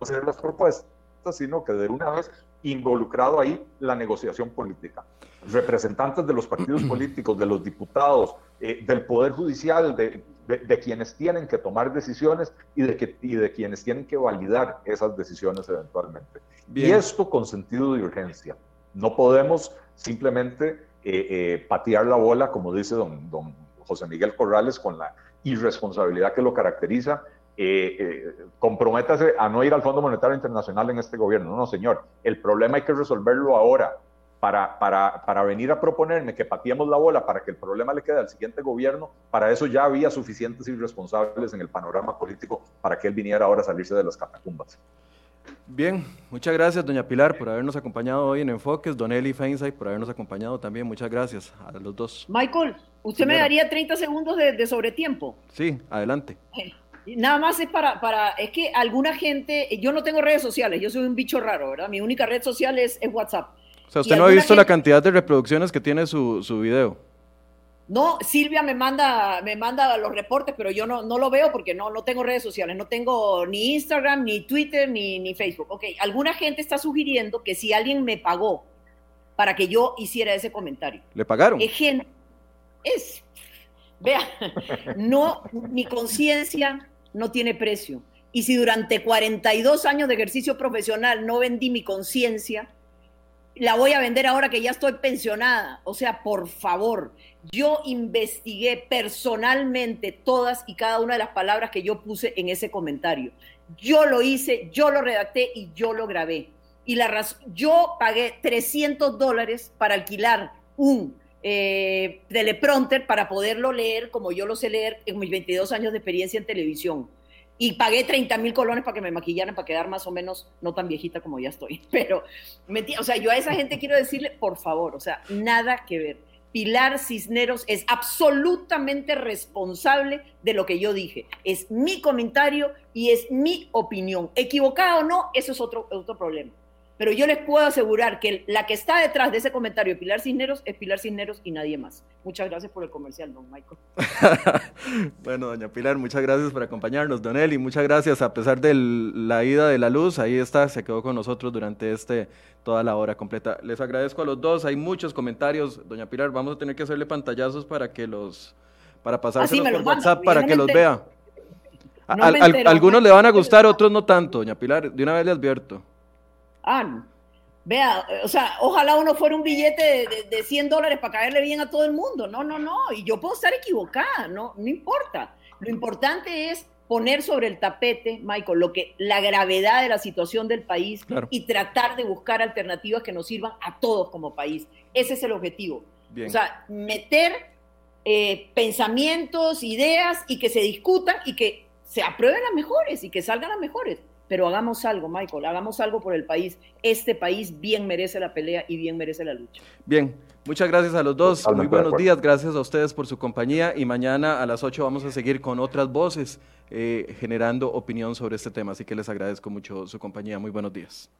hacer las propuestas, sino que de una vez involucrado ahí la negociación política. Representantes de los partidos políticos, de los diputados, eh, del Poder Judicial, de, de, quienes tienen que tomar decisiones y de, que, y de quienes tienen que validar esas decisiones eventualmente. Y esto con sentido de urgencia. No podemos simplemente eh, eh, patear la bola, como dice don, don José Miguel Corrales, con la irresponsabilidad que lo caracteriza. Eh, comprométase a no ir al Fondo Monetario Internacional en este gobierno. No, señor, el problema hay que resolverlo ahora para, para, para, venir a proponerme que pateemos la bola para que el problema le quede al siguiente gobierno, para eso ya había suficientes irresponsables en el panorama político para que él viniera ahora a salirse de las catacumbas. Bien, muchas gracias, doña Pilar, por habernos acompañado hoy en Enfoques, don Eli Feinsay, por habernos acompañado también. Muchas gracias a los dos. Michael, ¿usted me daría 30 segundos de, de sobretiempo? Sí, adelante. Nada más es para, para, es que alguna gente, yo no tengo redes sociales, yo soy un bicho raro, ¿verdad? Mi única red social es, es WhatsApp. O sea, usted no ha visto la cantidad de reproducciones que tiene su, su, video. No, Silvia me manda, me manda los reportes, pero yo no, no lo veo porque no, no tengo redes sociales, no tengo ni Instagram, ni Twitter, ni, ni Facebook. Ok, alguna gente está sugiriendo que si alguien me pagó para que yo hiciera ese comentario. ¿Le pagaron? Es, es vea, no, mi conciencia no tiene precio. Y si durante 42 años de ejercicio profesional no vendí mi conciencia, la voy a vender ahora que ya estoy pensionada. O sea, por favor, yo investigué personalmente todas y cada una de las palabras que yo puse en ese comentario. Yo lo hice, yo lo redacté y yo lo grabé. Y la razón, yo pagué 300 dólares para alquilar un eh, teleprompter para poderlo leer como yo lo sé leer en mis 22 años de experiencia en televisión y pagué 30 mil colones para que me maquillaran, para quedar más o menos no tan viejita como ya estoy. Pero, o sea, yo a esa gente quiero decirle, por favor, o sea, nada que ver. Pilar Cisneros es absolutamente responsable de lo que yo dije. Es mi comentario y es mi opinión. Equivocada o no, eso es otro, otro problema. Pero yo les puedo asegurar que la que está detrás de ese comentario, Pilar Cisneros, es Pilar Cisneros y nadie más. Muchas gracias por el comercial, don Michael. bueno, doña Pilar, muchas gracias por acompañarnos. Don Eli, muchas gracias. A pesar de la ida de la luz, ahí está, se quedó con nosotros durante este toda la hora completa. Les agradezco a los dos. Hay muchos comentarios. Doña Pilar, vamos a tener que hacerle pantallazos para que los para pasárselos por WhatsApp para que los vea. algunos le van a gustar, otros no tanto, doña Pilar. De una vez le advierto. Ah, vea, o sea, ojalá uno fuera un billete de, 100 dólares para caerle bien a todo el mundo. No, no, no. Y yo puedo estar equivocada, no, no importa. Lo importante es poner sobre el tapete, Michael, lo que la gravedad de la situación del país y tratar de buscar alternativas que nos sirvan a todos como país. Ese es el objetivo. O sea, meter eh, pensamientos, ideas y que se discutan y que se aprueben las mejores y que salgan las mejores pero hagamos algo, Michael, hagamos algo por el país. Este país bien merece la pelea y bien merece la lucha. Bien, muchas gracias a los dos. Muy buenos días, gracias a ustedes por su compañía y mañana a las 8 vamos a seguir con otras voces eh, generando opinión sobre este tema, así que les agradezco mucho su compañía. Muy buenos días.